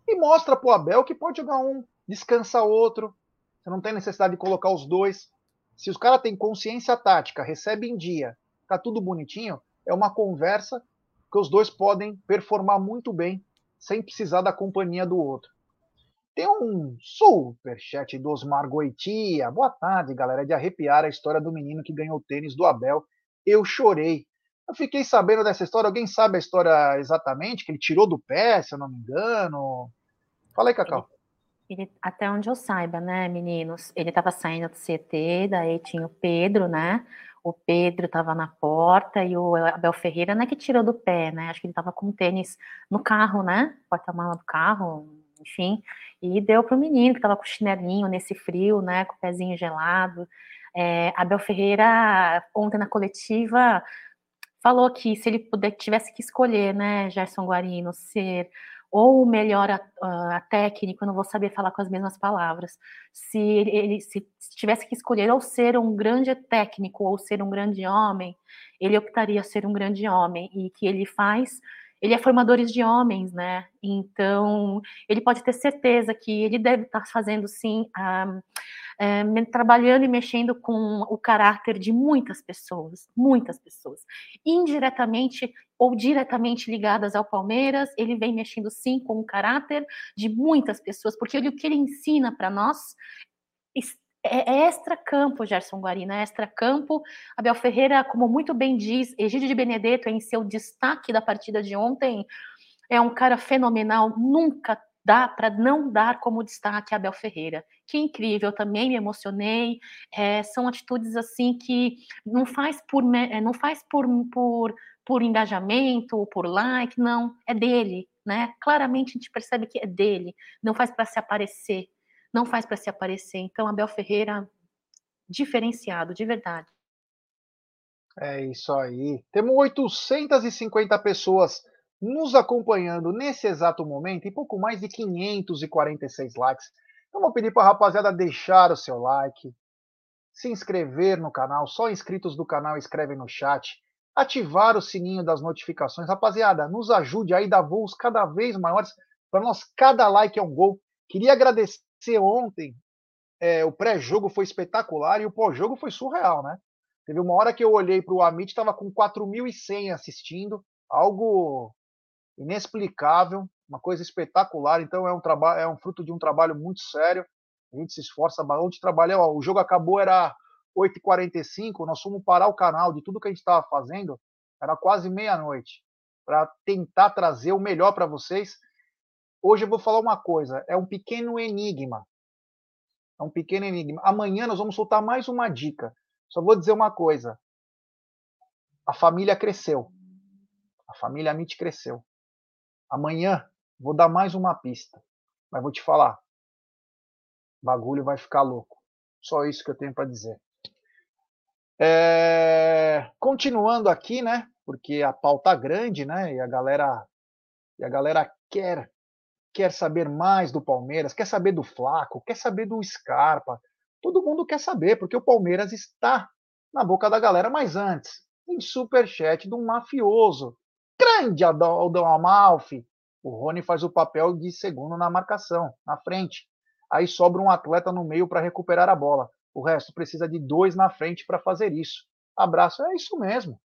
e mostra para o Abel que pode jogar um, descansa outro. Você não tem necessidade de colocar os dois. Se os caras têm consciência tática, recebe em dia tá tudo bonitinho, é uma conversa que os dois podem performar muito bem sem precisar da companhia do outro. Tem um superchat do Osmar Goitia. Boa tarde, galera. É de arrepiar a história do menino que ganhou o tênis do Abel. Eu chorei. Eu fiquei sabendo dessa história. Alguém sabe a história exatamente? Que ele tirou do pé, se eu não me engano. Fala aí, Cacau. Ele, ele, até onde eu saiba, né, meninos? Ele estava saindo do CT, daí tinha o Pedro, né? O Pedro estava na porta e o Abel Ferreira, não é que tirou do pé, né? Acho que ele estava com tênis no carro, né? Porta-mala do carro, enfim. E deu para o menino que estava com chinelinho nesse frio, né? Com o pezinho gelado. É, Abel Ferreira, ontem na coletiva, falou que se ele puder, tivesse que escolher, né, Gerson Guarino, ser ou melhor a, a, técnico, eu não vou saber falar com as mesmas palavras. Se ele se tivesse que escolher ou ser um grande técnico ou ser um grande homem, ele optaria ser um grande homem e que ele faz ele é formador de homens, né? Então, ele pode ter certeza que ele deve estar fazendo, sim, a, é, trabalhando e mexendo com o caráter de muitas pessoas, muitas pessoas. Indiretamente ou diretamente ligadas ao Palmeiras, ele vem mexendo, sim, com o caráter de muitas pessoas, porque ele, o que ele ensina para nós é, é extra-campo, Gerson Guarina, é extra-campo. Abel Ferreira, como muito bem diz, Egídio de Benedetto, em seu destaque da partida de ontem, é um cara fenomenal, nunca dá para não dar como destaque Abel Ferreira. Que incrível, também me emocionei. É, são atitudes assim que não faz por é, não faz por, por, por engajamento por like, não, é dele, né? Claramente a gente percebe que é dele, não faz para se aparecer não faz para se aparecer. Então, Abel Ferreira, diferenciado, de verdade. É isso aí. Temos 850 pessoas nos acompanhando nesse exato momento e pouco mais de 546 likes. Então, vou pedir para a rapaziada deixar o seu like, se inscrever no canal. Só inscritos do canal escrevem no chat. Ativar o sininho das notificações. Rapaziada, nos ajude aí dar voos cada vez maiores. Para nós, cada like é um gol. Queria agradecer ser ontem, é, o pré-jogo foi espetacular e o pós-jogo foi surreal, né? Teve uma hora que eu olhei para o Amit, estava com 4.100 assistindo, algo inexplicável, uma coisa espetacular. Então é um trabalho, é um fruto de um trabalho muito sério. A gente se esforça bastante, trabalha. Ó, o jogo acabou era 8h45, nós fomos parar o canal de tudo que a gente estava fazendo, era quase meia-noite, para tentar trazer o melhor para vocês. Hoje eu vou falar uma coisa, é um pequeno enigma. É um pequeno enigma. Amanhã nós vamos soltar mais uma dica. Só vou dizer uma coisa. A família cresceu. A família Amit cresceu. Amanhã vou dar mais uma pista. Mas vou te falar. O bagulho vai ficar louco. Só isso que eu tenho para dizer. É... Continuando aqui, né? Porque a pauta grande, né? E a galera, e a galera quer quer saber mais do Palmeiras, quer saber do Flaco, quer saber do Scarpa. Todo mundo quer saber, porque o Palmeiras está na boca da galera. Mas antes, tem superchat de um mafioso. Grande Aldão Amalfi. O Rony faz o papel de segundo na marcação, na frente. Aí sobra um atleta no meio para recuperar a bola. O resto precisa de dois na frente para fazer isso. Abraço, é isso mesmo.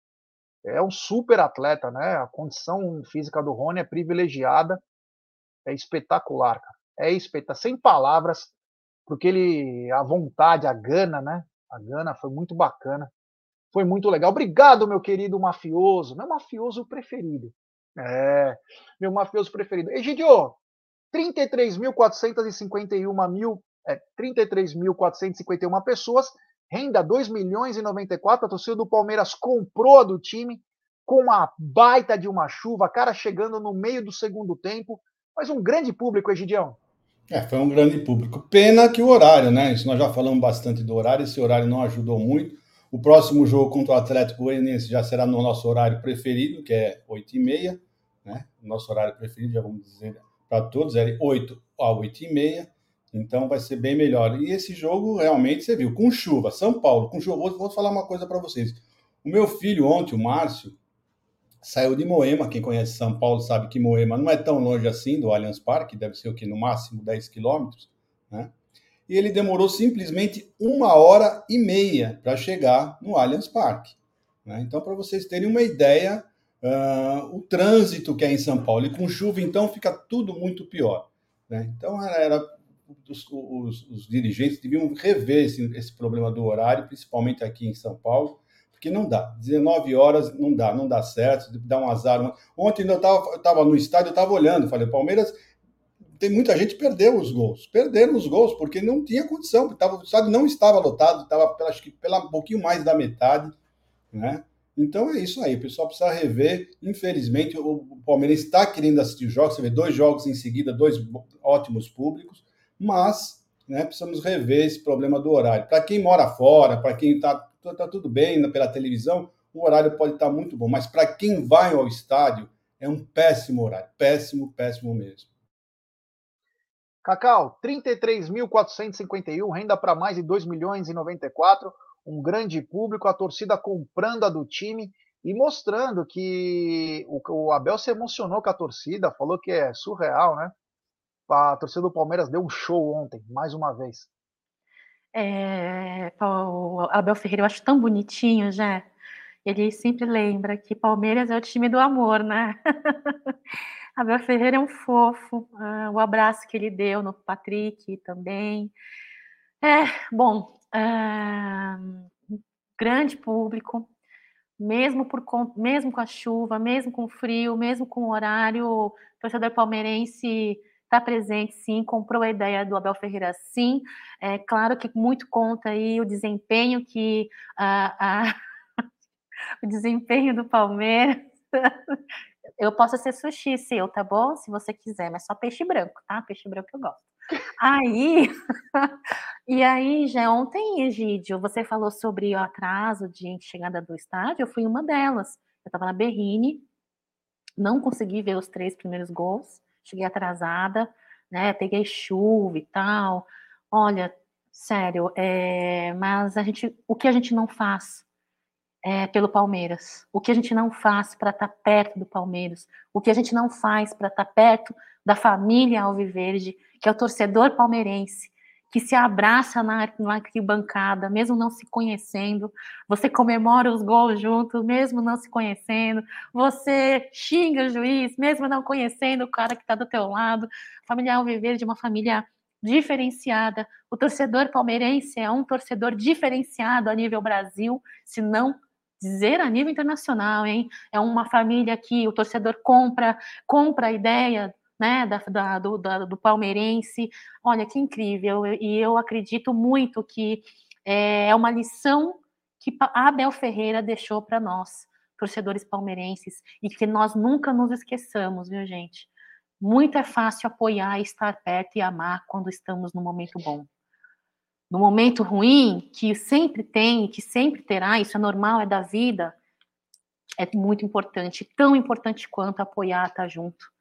É um super atleta, né? A condição física do Rony é privilegiada é espetacular, cara. É espetacular, sem palavras, porque ele, a vontade, a gana, né? A gana foi muito bacana. Foi muito legal. Obrigado, meu querido mafioso, meu mafioso preferido. É, meu mafioso preferido. Egidio, 33.451 mil, é, 33.451 pessoas, renda 2 milhões e 94, a torcida do Palmeiras comprou a do time com uma baita de uma chuva, cara chegando no meio do segundo tempo, mas um grande público, Egidião. É, foi um grande público. Pena que o horário, né? Isso nós já falamos bastante do horário, esse horário não ajudou muito. O próximo jogo contra o Atlético Goianiense já será no nosso horário preferido, que é 8h30, né? Nosso horário preferido, já vamos dizer para todos, é 8 a 8h30. Então vai ser bem melhor. E esse jogo realmente você viu, com chuva, São Paulo, com chuva. Vou, vou falar uma coisa para vocês. O meu filho ontem, o Márcio, saiu de Moema. Quem conhece São Paulo sabe que Moema não é tão longe assim do Allianz Parque, deve ser o que no máximo 10 quilômetros, né? E ele demorou simplesmente uma hora e meia para chegar no Allianz Parque. Né? Então, para vocês terem uma ideia, uh, o trânsito que é em São Paulo, e com chuva, então, fica tudo muito pior. Né? Então, era, os, os, os dirigentes deviam rever esse, esse problema do horário, principalmente aqui em São Paulo, porque não dá. 19 horas não dá, não dá certo, dá um azar. Ontem eu estava no estádio, eu estava olhando, falei, Palmeiras tem muita gente perdeu os gols. Perderam os gols porque não tinha condição. Tava, o estádio não estava lotado, estava acho que pela um pouquinho mais da metade, né? Então é isso aí, o pessoal precisa rever. Infelizmente, o Palmeiras está querendo assistir jogos, você vê dois jogos em seguida, dois ótimos públicos, mas né, precisamos rever esse problema do horário. Para quem mora fora, para quem está tá tudo bem pela televisão, o horário pode estar tá muito bom, mas para quem vai ao estádio, é um péssimo horário, péssimo, péssimo mesmo. Cacau, 33.451, renda para mais de 2 milhões e 94, um grande público, a torcida comprando a do time e mostrando que o Abel se emocionou com a torcida, falou que é surreal, né? A torcida do Palmeiras deu um show ontem, mais uma vez. É, o Abel Ferreira eu acho tão bonitinho, já. Ele sempre lembra que Palmeiras é o time do amor, né? Abel Ferreira é um fofo. Uh, o abraço que ele deu no Patrick também. É, bom, uh, grande público, mesmo, por, mesmo com a chuva, mesmo com o frio, mesmo com o horário, o torcedor palmeirense está presente, sim, comprou a ideia do Abel Ferreira, sim. É claro que muito conta aí o desempenho que uh, o desempenho do Palmeiras eu posso ser sushi seu, tá bom? Se você quiser, mas só peixe branco, tá? Peixe branco eu gosto. Aí, e aí, já ontem, Egídio, você falou sobre o atraso de chegada do estádio, eu fui uma delas. Eu tava na Berrine, não consegui ver os três primeiros gols, cheguei atrasada, né? Peguei chuva e tal. Olha, sério, é, mas a gente, o que a gente não faz é, pelo Palmeiras, o que a gente não faz para estar tá perto do Palmeiras, o que a gente não faz para estar tá perto da família Alviverde, que é o torcedor palmeirense, que se abraça na, na arquibancada, mesmo não se conhecendo, você comemora os gols juntos, mesmo não se conhecendo, você xinga o juiz, mesmo não conhecendo o cara que está do teu lado. A família Alviverde é uma família diferenciada. O torcedor palmeirense é um torcedor diferenciado a nível Brasil, se não dizer a nível internacional, hein? É uma família que o torcedor compra, compra a ideia né, da, da, do, da, do palmeirense. Olha que incrível, e eu acredito muito que é uma lição que Abel Ferreira deixou para nós, torcedores palmeirenses, e que nós nunca nos esqueçamos, viu, gente? Muito é fácil apoiar, estar perto e amar quando estamos no momento bom no momento ruim, que sempre tem, que sempre terá, isso é normal, é da vida, é muito importante, tão importante quanto apoiar, estar tá junto,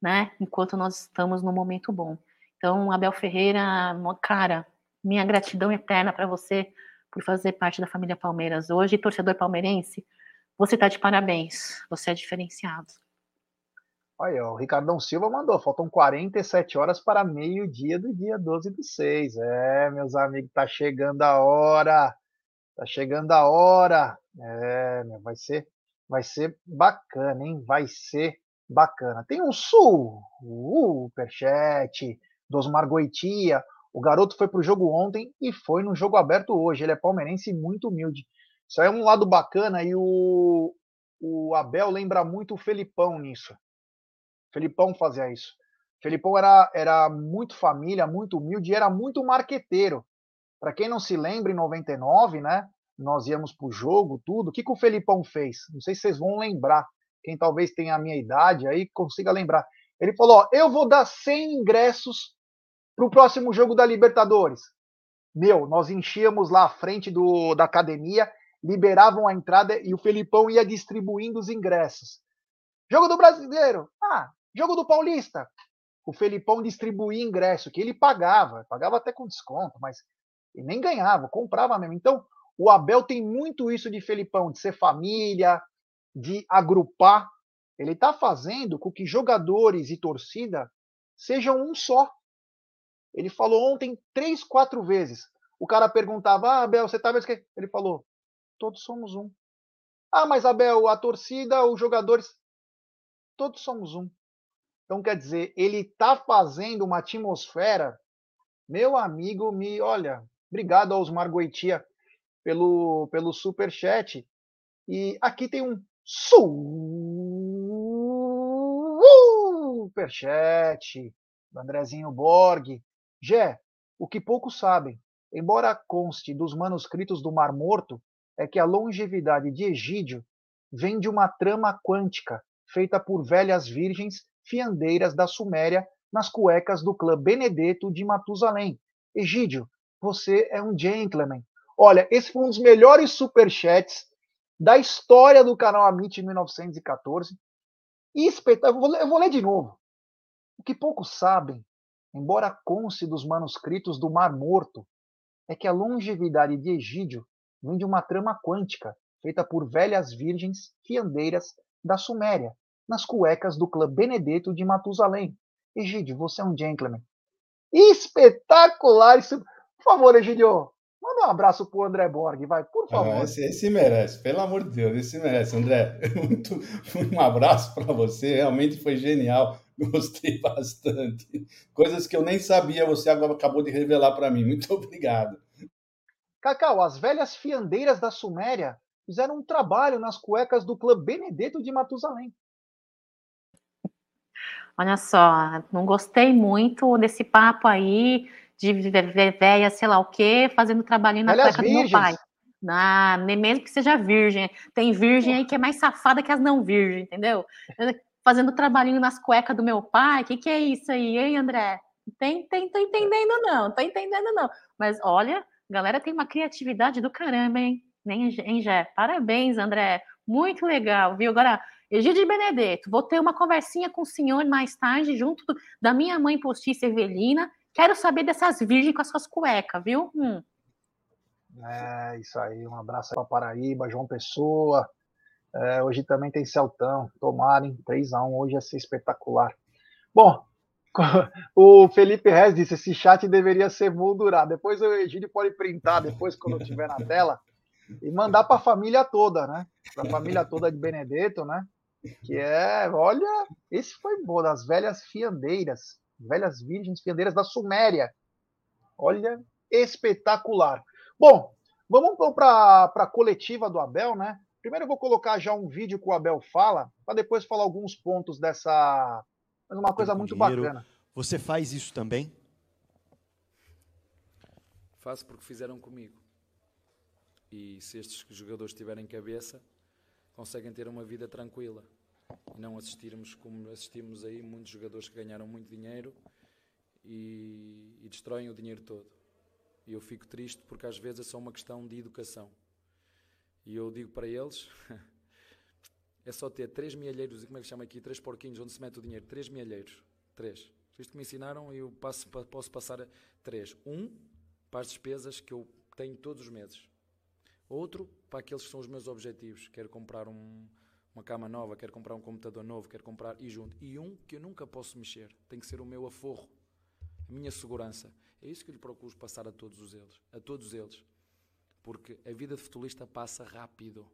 né? Enquanto nós estamos no momento bom. Então, Abel Ferreira, cara, minha gratidão eterna para você por fazer parte da família Palmeiras hoje, torcedor palmeirense, você está de parabéns, você é diferenciado. Olha, o Ricardão Silva mandou, faltam 47 horas para meio-dia do dia 12 do 6. É, meus amigos, tá chegando a hora. Tá chegando a hora. É, vai ser, vai ser bacana, hein? Vai ser bacana. Tem um sul, superchat, dos Margoitia. O garoto foi pro jogo ontem e foi no jogo aberto hoje. Ele é palmeirense e muito humilde. Isso é um lado bacana e o, o Abel lembra muito o Felipão nisso. Felipão fazia isso. Felipão era, era muito família, muito humilde e era muito marqueteiro. Para quem não se lembra, em 99, né? Nós íamos para o jogo, tudo. O que, que o Felipão fez? Não sei se vocês vão lembrar. Quem talvez tenha a minha idade aí consiga lembrar. Ele falou: ó, eu vou dar 100 ingressos para o próximo jogo da Libertadores. Meu, nós enchíamos lá a frente do, da academia, liberavam a entrada e o Felipão ia distribuindo os ingressos. Jogo do Brasileiro. Ah, Jogo do Paulista. O Felipão distribuía ingresso, que ele pagava, pagava até com desconto, mas ele nem ganhava, comprava mesmo. Então, o Abel tem muito isso de Felipão, de ser família, de agrupar. Ele está fazendo com que jogadores e torcida sejam um só. Ele falou ontem três, quatro vezes. O cara perguntava: Ah, Abel, você tá vendo que Ele falou: Todos somos um. Ah, mas Abel, a torcida, os jogadores, todos somos um. Então, quer dizer, ele está fazendo uma atmosfera Meu amigo, me olha, obrigado aos Margoitia pelo, pelo super chat. E aqui tem um super chat do Andrezinho Borg. Gé, o que poucos sabem, embora conste dos manuscritos do Mar Morto, é que a longevidade de Egídio vem de uma trama quântica feita por velhas virgens fiandeiras da Suméria nas cuecas do clã Benedetto de Matusalém. Egídio, você é um gentleman. Olha, esse foi um dos melhores superchats da história do canal Amit em 1914. E espetáculo, eu vou ler de novo. O que poucos sabem, embora conste dos manuscritos do Mar Morto, é que a longevidade de Egídio vem de uma trama quântica feita por velhas virgens fiandeiras da Suméria, nas cuecas do clã Benedetto de Matusalém. Egídio, você é um gentleman. Espetacular! Por favor, Egídio, manda um abraço pro André Borg, vai, por ah, favor. Ah, esse, esse, merece, pelo amor de Deus, esse merece. André, muito, um abraço para você, realmente foi genial, gostei bastante. Coisas que eu nem sabia, você acabou de revelar para mim. Muito obrigado. Cacau, as velhas fiandeiras da Suméria fizeram um trabalho nas cuecas do clã Benedetto de Matusalém. Olha só, não gostei muito desse papo aí de véia, sei lá o quê, fazendo trabalhinho na cueca do meu pai. Ah, nem mesmo que seja virgem. Tem virgem aí que é mais safada que as não virgens, entendeu? Fazendo trabalhinho nas cuecas do meu pai. O que, que é isso aí, hein, André? Tem, tem, tô entendendo não, tô entendendo não. Mas olha, galera tem uma criatividade do caramba, hein? Hein, Jé? Parabéns, André. Muito legal, viu? Agora, Egídio Benedetto, vou ter uma conversinha com o senhor mais tarde, junto da minha mãe postiça Evelina. Quero saber dessas virgens com as suas cuecas, viu? Hum. É, isso aí. Um abraço para Paraíba, João Pessoa. É, hoje também tem Celtão. Tomarem 3x1. Hoje ia ser espetacular. Bom, o Felipe Rez disse: esse chat deveria ser moldurado. Depois o Egídio pode printar, depois, quando estiver na tela, e mandar para a família toda, né? Para a família toda de Benedetto, né? Que é, olha, esse foi bom, das velhas fiandeiras, velhas virgens fiandeiras da Suméria. Olha, espetacular. Bom, vamos então para a coletiva do Abel, né? Primeiro eu vou colocar já um vídeo que o Abel fala, para depois falar alguns pontos dessa. Uma coisa muito dinheiro. bacana. Você faz isso também? Faço porque fizeram comigo. E se estes jogadores tiverem cabeça, conseguem ter uma vida tranquila não assistirmos como assistimos aí muitos jogadores que ganharam muito dinheiro e, e destroem o dinheiro todo. E eu fico triste porque às vezes é só uma questão de educação. E eu digo para eles: é só ter três milheiros, como é que chama aqui? Três porquinhos onde se mete o dinheiro. Três milheiros. Três. Isto que me ensinaram, eu passo, posso passar três. Um para as despesas que eu tenho todos os meses. Outro para aqueles que são os meus objetivos. Quero comprar um, uma cama nova, quero comprar um computador novo, quero comprar e junto. E um que eu nunca posso mexer. Tem que ser o meu aforro, a minha segurança. É isso que eu lhe procuro passar a todos os eles, a todos eles. Porque a vida de futebolista passa rápido.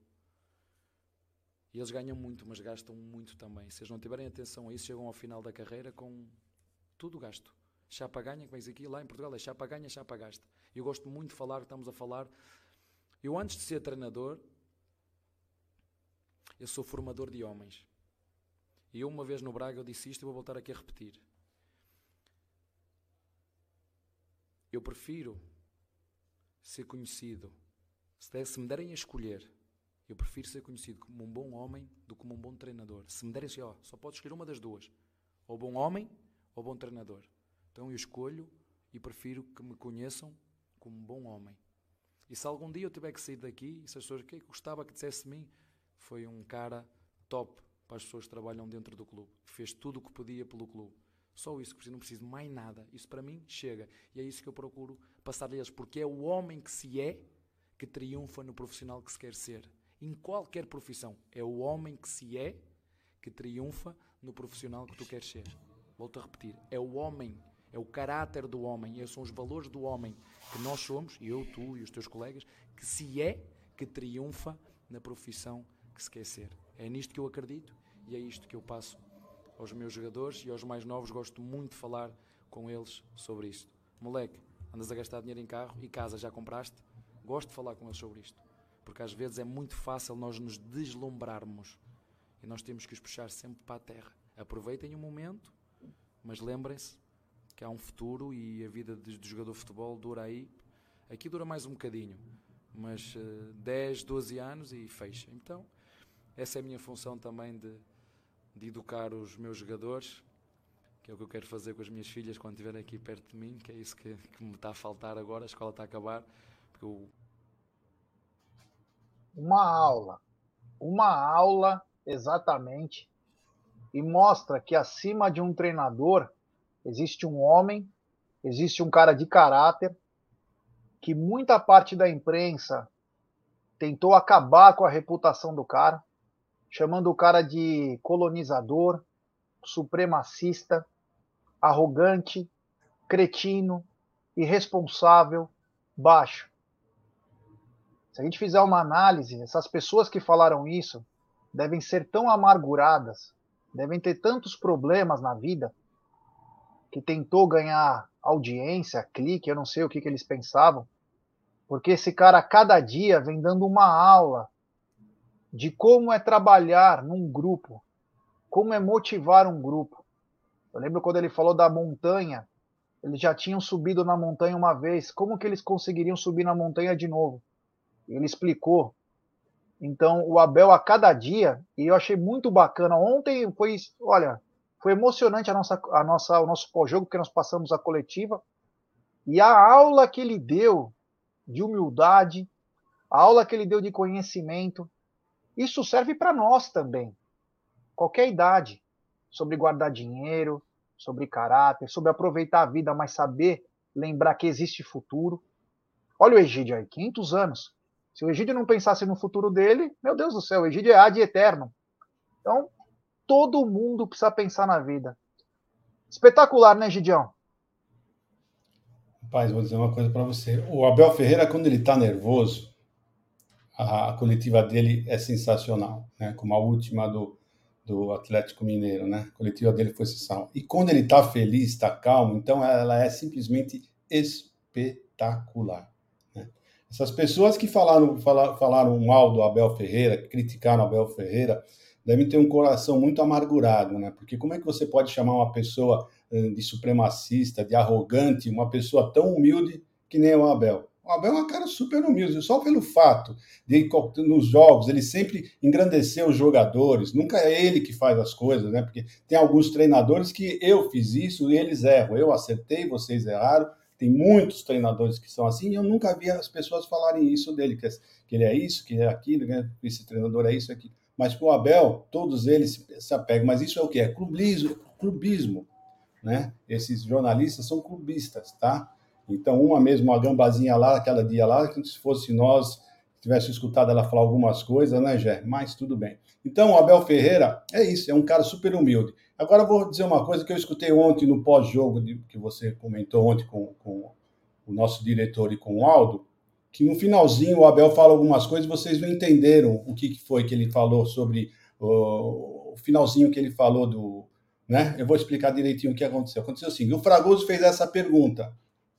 E eles ganham muito, mas gastam muito também. Se eles não tiverem atenção a isso, chegam ao final da carreira com tudo gasto. Chapa ganha, como é aqui, lá em Portugal é chapa ganha, chapa gasta. Eu gosto muito de falar, estamos a falar eu, antes de ser treinador, eu sou formador de homens. E eu, uma vez no Braga, eu disse isto e vou voltar aqui a repetir. Eu prefiro ser conhecido. Se me derem a escolher, eu prefiro ser conhecido como um bom homem do que como um bom treinador. Se me derem assim, ó, só pode escolher uma das duas: ou bom homem ou bom treinador. Então eu escolho e prefiro que me conheçam como um bom homem. E se algum dia eu tiver que sair daqui, e se as pessoas que gostava que dissesse de mim, foi um cara top para as pessoas que trabalham dentro do clube. Fez tudo o que podia pelo clube. Só isso que não preciso mais nada. Isso para mim chega. E é isso que eu procuro passar-lhes, porque é o homem que se é que triunfa no profissional que se quer ser. Em qualquer profissão. É o homem que se é que triunfa no profissional que tu queres ser. Volto a repetir. É o homem é o caráter do homem, esses são os valores do homem que nós somos, eu, tu e os teus colegas, que se é que triunfa na profissão que ser. É nisto que eu acredito e é isto que eu passo aos meus jogadores e aos mais novos. Gosto muito de falar com eles sobre isto. moleque, andas a gastar dinheiro em carro e casa já compraste? Gosto de falar com eles sobre isto, porque às vezes é muito fácil nós nos deslumbrarmos e nós temos que os puxar sempre para a terra. Aproveitem o momento, mas lembrem-se que há um futuro e a vida do jogador de futebol dura aí. Aqui dura mais um bocadinho, mas uh, 10, 12 anos e fecha. Então, essa é a minha função também de, de educar os meus jogadores, que é o que eu quero fazer com as minhas filhas quando estiverem aqui perto de mim, que é isso que, que me está a faltar agora, a escola está a acabar. Porque eu... Uma aula, uma aula exatamente, e mostra que acima de um treinador existe um homem, existe um cara de caráter, que muita parte da imprensa tentou acabar com a reputação do cara, chamando o cara de colonizador, supremacista, arrogante, cretino, irresponsável, baixo. Se a gente fizer uma análise, essas pessoas que falaram isso devem ser tão amarguradas, devem ter tantos problemas na vida, que tentou ganhar audiência, clique, eu não sei o que, que eles pensavam, porque esse cara, a cada dia, vem dando uma aula de como é trabalhar num grupo, como é motivar um grupo. Eu lembro quando ele falou da montanha, eles já tinham subido na montanha uma vez, como que eles conseguiriam subir na montanha de novo? Ele explicou. Então, o Abel a cada dia, e eu achei muito bacana. Ontem foi, olha, foi emocionante a nossa, a nossa, o nosso pós-jogo que nós passamos a coletiva e a aula que ele deu de humildade, a aula que ele deu de conhecimento, isso serve para nós também, qualquer idade, sobre guardar dinheiro, sobre caráter, sobre aproveitar a vida, mas saber lembrar que existe futuro. Olha o Egídio aí, 500 anos. Se o Egídio não pensasse no futuro dele, meu Deus do céu, o Egídio é ad eterno. Então, todo mundo precisa pensar na vida. Espetacular, né, Gidião? Rapaz, vou dizer uma coisa para você. O Abel Ferreira, quando ele está nervoso, a, a, coletiva dele é sensacional, né? Como a última do, do Atlético Mineiro, né? A coletiva dele foi sensacional. E quando ele está feliz, está calmo, então ela é simplesmente espetacular. Né? Essas pessoas que falaram, falaram, falaram mal do Abel Ferreira, criticaram o Abel Ferreira, devem ter um coração muito amargurado, né? Porque como é que você pode chamar uma pessoa de supremacista, de arrogante, uma pessoa tão humilde que nem o Abel? O Abel é uma cara super humilde, só pelo fato de nos jogos ele sempre engrandecer os jogadores, nunca é ele que faz as coisas, né? Porque tem alguns treinadores que eu fiz isso e eles erram, eu acertei, vocês erraram. Tem muitos treinadores que são assim, e eu nunca vi as pessoas falarem isso dele, que, ele é isso, que é aquilo, que esse treinador é isso, aquilo. Mas com o Abel, todos eles se apegam. Mas isso é o que? É clubismo, clubismo, né? Esses jornalistas são clubistas, tá? Então, uma mesmo, uma gambazinha lá, aquela dia lá, que se fosse nós, tivesse escutado ela falar algumas coisas, né, Jé? Mas tudo bem. Então, o Abel Ferreira é isso, é um cara super humilde. Agora, vou dizer uma coisa que eu escutei ontem no pós-jogo, que você comentou ontem com, com o nosso diretor e com o Aldo, que no finalzinho o Abel fala algumas coisas, vocês não entenderam o que foi que ele falou sobre o, o finalzinho que ele falou do, né? Eu vou explicar direitinho o que aconteceu. Aconteceu assim, o Fragoso fez essa pergunta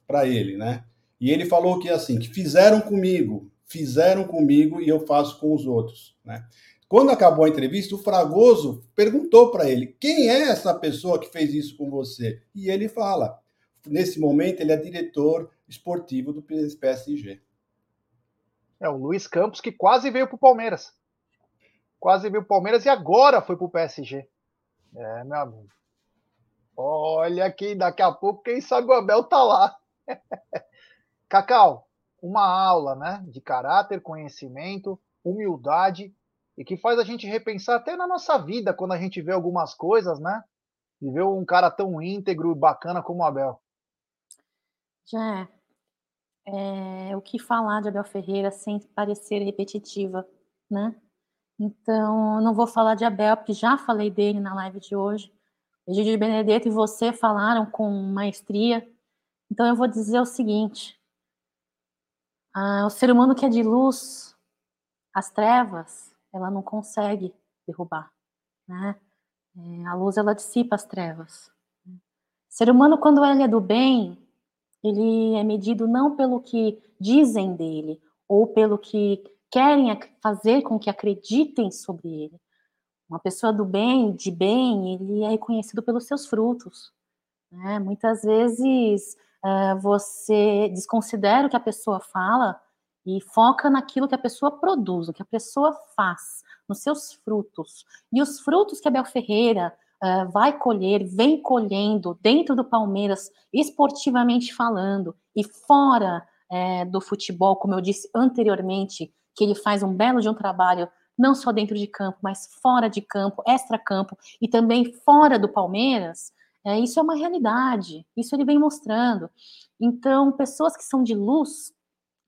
para ele, né? E ele falou que assim, que fizeram comigo, fizeram comigo e eu faço com os outros, né? Quando acabou a entrevista, o Fragoso perguntou para ele: "Quem é essa pessoa que fez isso com você?" E ele fala: "Nesse momento ele é diretor esportivo do PSG." É o Luiz Campos que quase veio para o Palmeiras. Quase veio para o Palmeiras e agora foi para o PSG. É, meu amigo. Olha que daqui a pouco, quem sabe o Abel tá lá. Cacau, uma aula né, de caráter, conhecimento, humildade e que faz a gente repensar até na nossa vida quando a gente vê algumas coisas, né? E vê um cara tão íntegro e bacana como o Abel. Já é, o que falar de Abel Ferreira sem parecer repetitiva, né? Então, não vou falar de Abel, porque já falei dele na live de hoje. Egídio Benedetto e você falaram com maestria. Então, eu vou dizer o seguinte: ah, o ser humano que é de luz, as trevas, ela não consegue derrubar, né? É, a luz ela dissipa as trevas. O ser humano quando ele é do bem, ele é medido não pelo que dizem dele ou pelo que querem fazer com que acreditem sobre ele. Uma pessoa do bem, de bem, ele é reconhecido pelos seus frutos. Né? Muitas vezes uh, você desconsidera o que a pessoa fala e foca naquilo que a pessoa produz, o que a pessoa faz, nos seus frutos. E os frutos que Abel Ferreira uh, vai colher, vem colhendo dentro do Palmeiras, esportivamente falando, e fora uh, do futebol, como eu disse anteriormente, que ele faz um belo de um trabalho não só dentro de campo, mas fora de campo, extra-campo e também fora do Palmeiras, é, isso é uma realidade, isso ele vem mostrando. Então, pessoas que são de luz,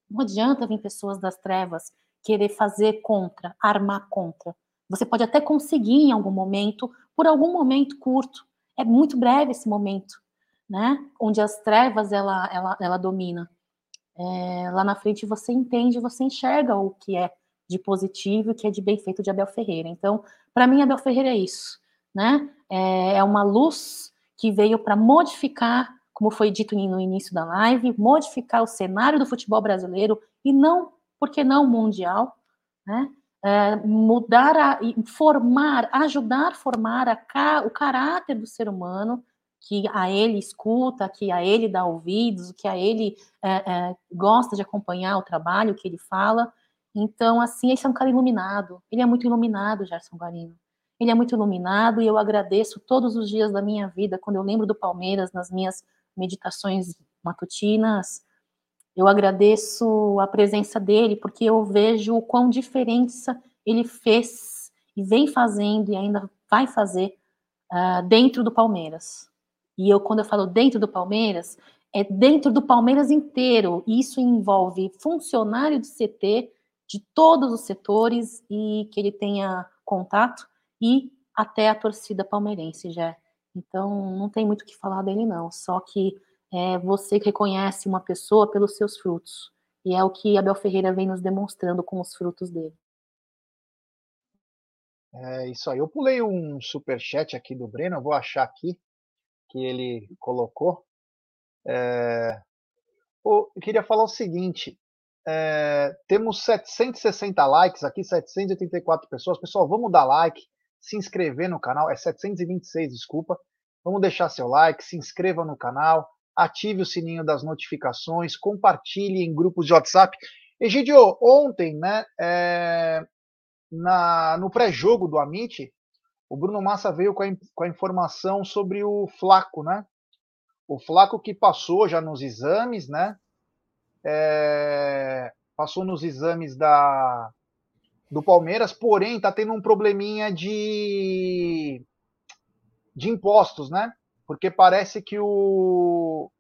não adianta vir pessoas das trevas querer fazer contra, armar contra. Você pode até conseguir em algum momento, por algum momento curto. É muito breve esse momento, né? Onde as trevas ela, ela, ela domina. É, lá na frente você entende, você enxerga o que é de positivo o que é de bem feito de Abel Ferreira. Então, para mim, Abel Ferreira é isso, né? É, é uma luz que veio para modificar, como foi dito no início da live, modificar o cenário do futebol brasileiro e não, porque não mundial, né? É, mudar, a, formar, ajudar a formar a, o caráter do ser humano, que a ele escuta, que a ele dá ouvidos, que a ele é, é, gosta de acompanhar o trabalho que ele fala. Então, assim, esse é um cara iluminado. Ele é muito iluminado, Gerson Guarino. Ele é muito iluminado e eu agradeço todos os dias da minha vida, quando eu lembro do Palmeiras nas minhas meditações matutinas. Eu agradeço a presença dele, porque eu vejo o quão diferença ele fez e vem fazendo e ainda vai fazer uh, dentro do Palmeiras. E eu, quando eu falo dentro do Palmeiras, é dentro do Palmeiras inteiro. Isso envolve funcionário de CT de todos os setores e que ele tenha contato e até a torcida palmeirense já. Então, não tem muito o que falar dele, não. Só que é você reconhece uma pessoa pelos seus frutos. E é o que Abel Ferreira vem nos demonstrando com os frutos dele. É isso aí. Eu pulei um super chat aqui do Breno, vou achar aqui que ele colocou. É... Eu queria falar o seguinte: é... temos 760 likes aqui, 784 pessoas. Pessoal, vamos dar like, se inscrever no canal. É 726, desculpa. Vamos deixar seu like, se inscreva no canal, ative o sininho das notificações, compartilhe em grupos de WhatsApp. Egidio, ontem, né, é... na... no pré-jogo do Amit, o Bruno Massa veio com a, com a informação sobre o Flaco, né? O Flaco que passou já nos exames, né? É, passou nos exames da, do Palmeiras, porém está tendo um probleminha de, de impostos, né? Porque parece que o,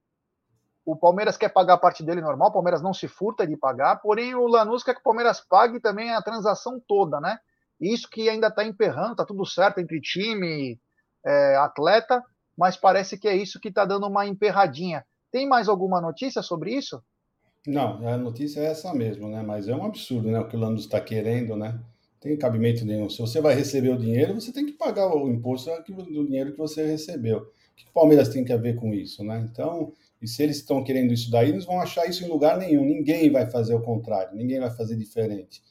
o Palmeiras quer pagar a parte dele normal, o Palmeiras não se furta de pagar, porém o Lanús quer que o Palmeiras pague também a transação toda, né? Isso que ainda está emperrando, está tudo certo entre time, é, atleta, mas parece que é isso que está dando uma emperradinha. Tem mais alguma notícia sobre isso? Não, a notícia é essa mesmo, né? Mas é um absurdo, né? O que o Lanús está querendo, né? Tem cabimento nenhum. Se você vai receber o dinheiro, você tem que pagar o imposto do dinheiro que você recebeu. O que o Palmeiras tem que ver com isso, né? Então, e se eles estão querendo isso daí, eles vão achar isso em lugar nenhum. Ninguém vai fazer o contrário, ninguém vai fazer diferente.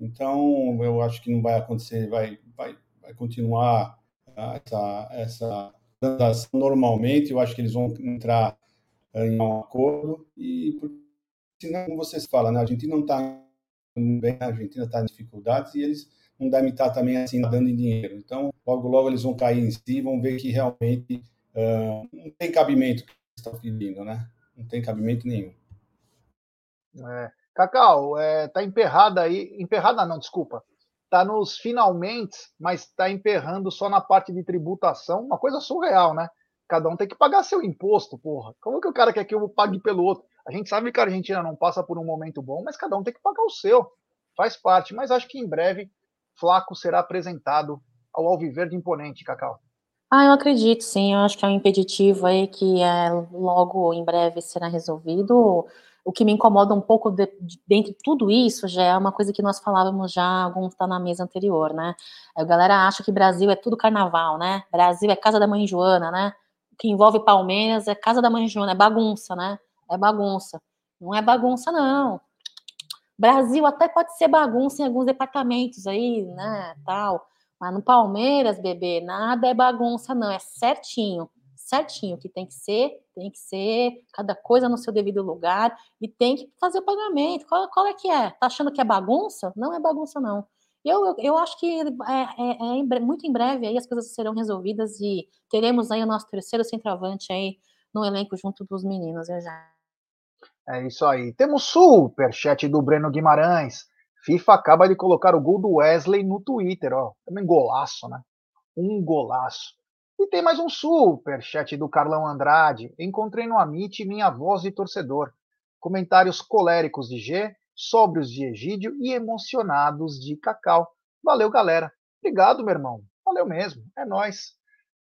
Então, eu acho que não vai acontecer, vai, vai, vai continuar essa, essa transação normalmente. Eu acho que eles vão entrar em um acordo e, como vocês falam, né, a Argentina não está bem, a Argentina está em dificuldades e eles não devem estar também assim dando em dinheiro. Então, logo, logo eles vão cair em si, vão ver que realmente uh, não tem cabimento que eles estão pedindo, né? Não tem cabimento nenhum. É. Cacau, é, tá emperrada aí. Emperrada não, desculpa. Tá nos finalmente, mas tá emperrando só na parte de tributação. Uma coisa surreal, né? Cada um tem que pagar seu imposto, porra. Como que o cara quer que eu pague pelo outro? A gente sabe que a Argentina não passa por um momento bom, mas cada um tem que pagar o seu. Faz parte. Mas acho que em breve Flaco será apresentado ao Alviverde Imponente, Cacau. Ah, eu acredito, sim. Eu acho que é um impeditivo aí que é, logo em breve será resolvido o que me incomoda um pouco de, de, dentre tudo isso já é uma coisa que nós falávamos já, alguns tá na mesa anterior, né? A galera acha que Brasil é tudo carnaval, né? Brasil é casa da mãe Joana, né? O que envolve Palmeiras é casa da mãe Joana, é bagunça, né? É bagunça. Não é bagunça, não. Brasil até pode ser bagunça em alguns departamentos aí, né, tal. Mas no Palmeiras, bebê, nada é bagunça, não. É certinho, certinho que tem que ser, tem que ser cada coisa no seu devido lugar e tem que fazer o pagamento. Qual, qual é que é? Tá achando que é bagunça? Não é bagunça, não. Eu, eu, eu acho que é, é, é muito em breve aí as coisas serão resolvidas e teremos aí o nosso terceiro centroavante aí no elenco junto dos meninos, eu já. É isso aí. Temos super chat do Breno Guimarães. FIFA acaba de colocar o gol do Wesley no Twitter, ó. Também golaço, né? Um golaço. E tem mais um super chat do Carlão Andrade. Encontrei no Amit minha voz de torcedor. Comentários coléricos de G, sóbrios de Egídio e emocionados de Cacau. Valeu, galera. Obrigado, meu irmão. Valeu mesmo. É nós.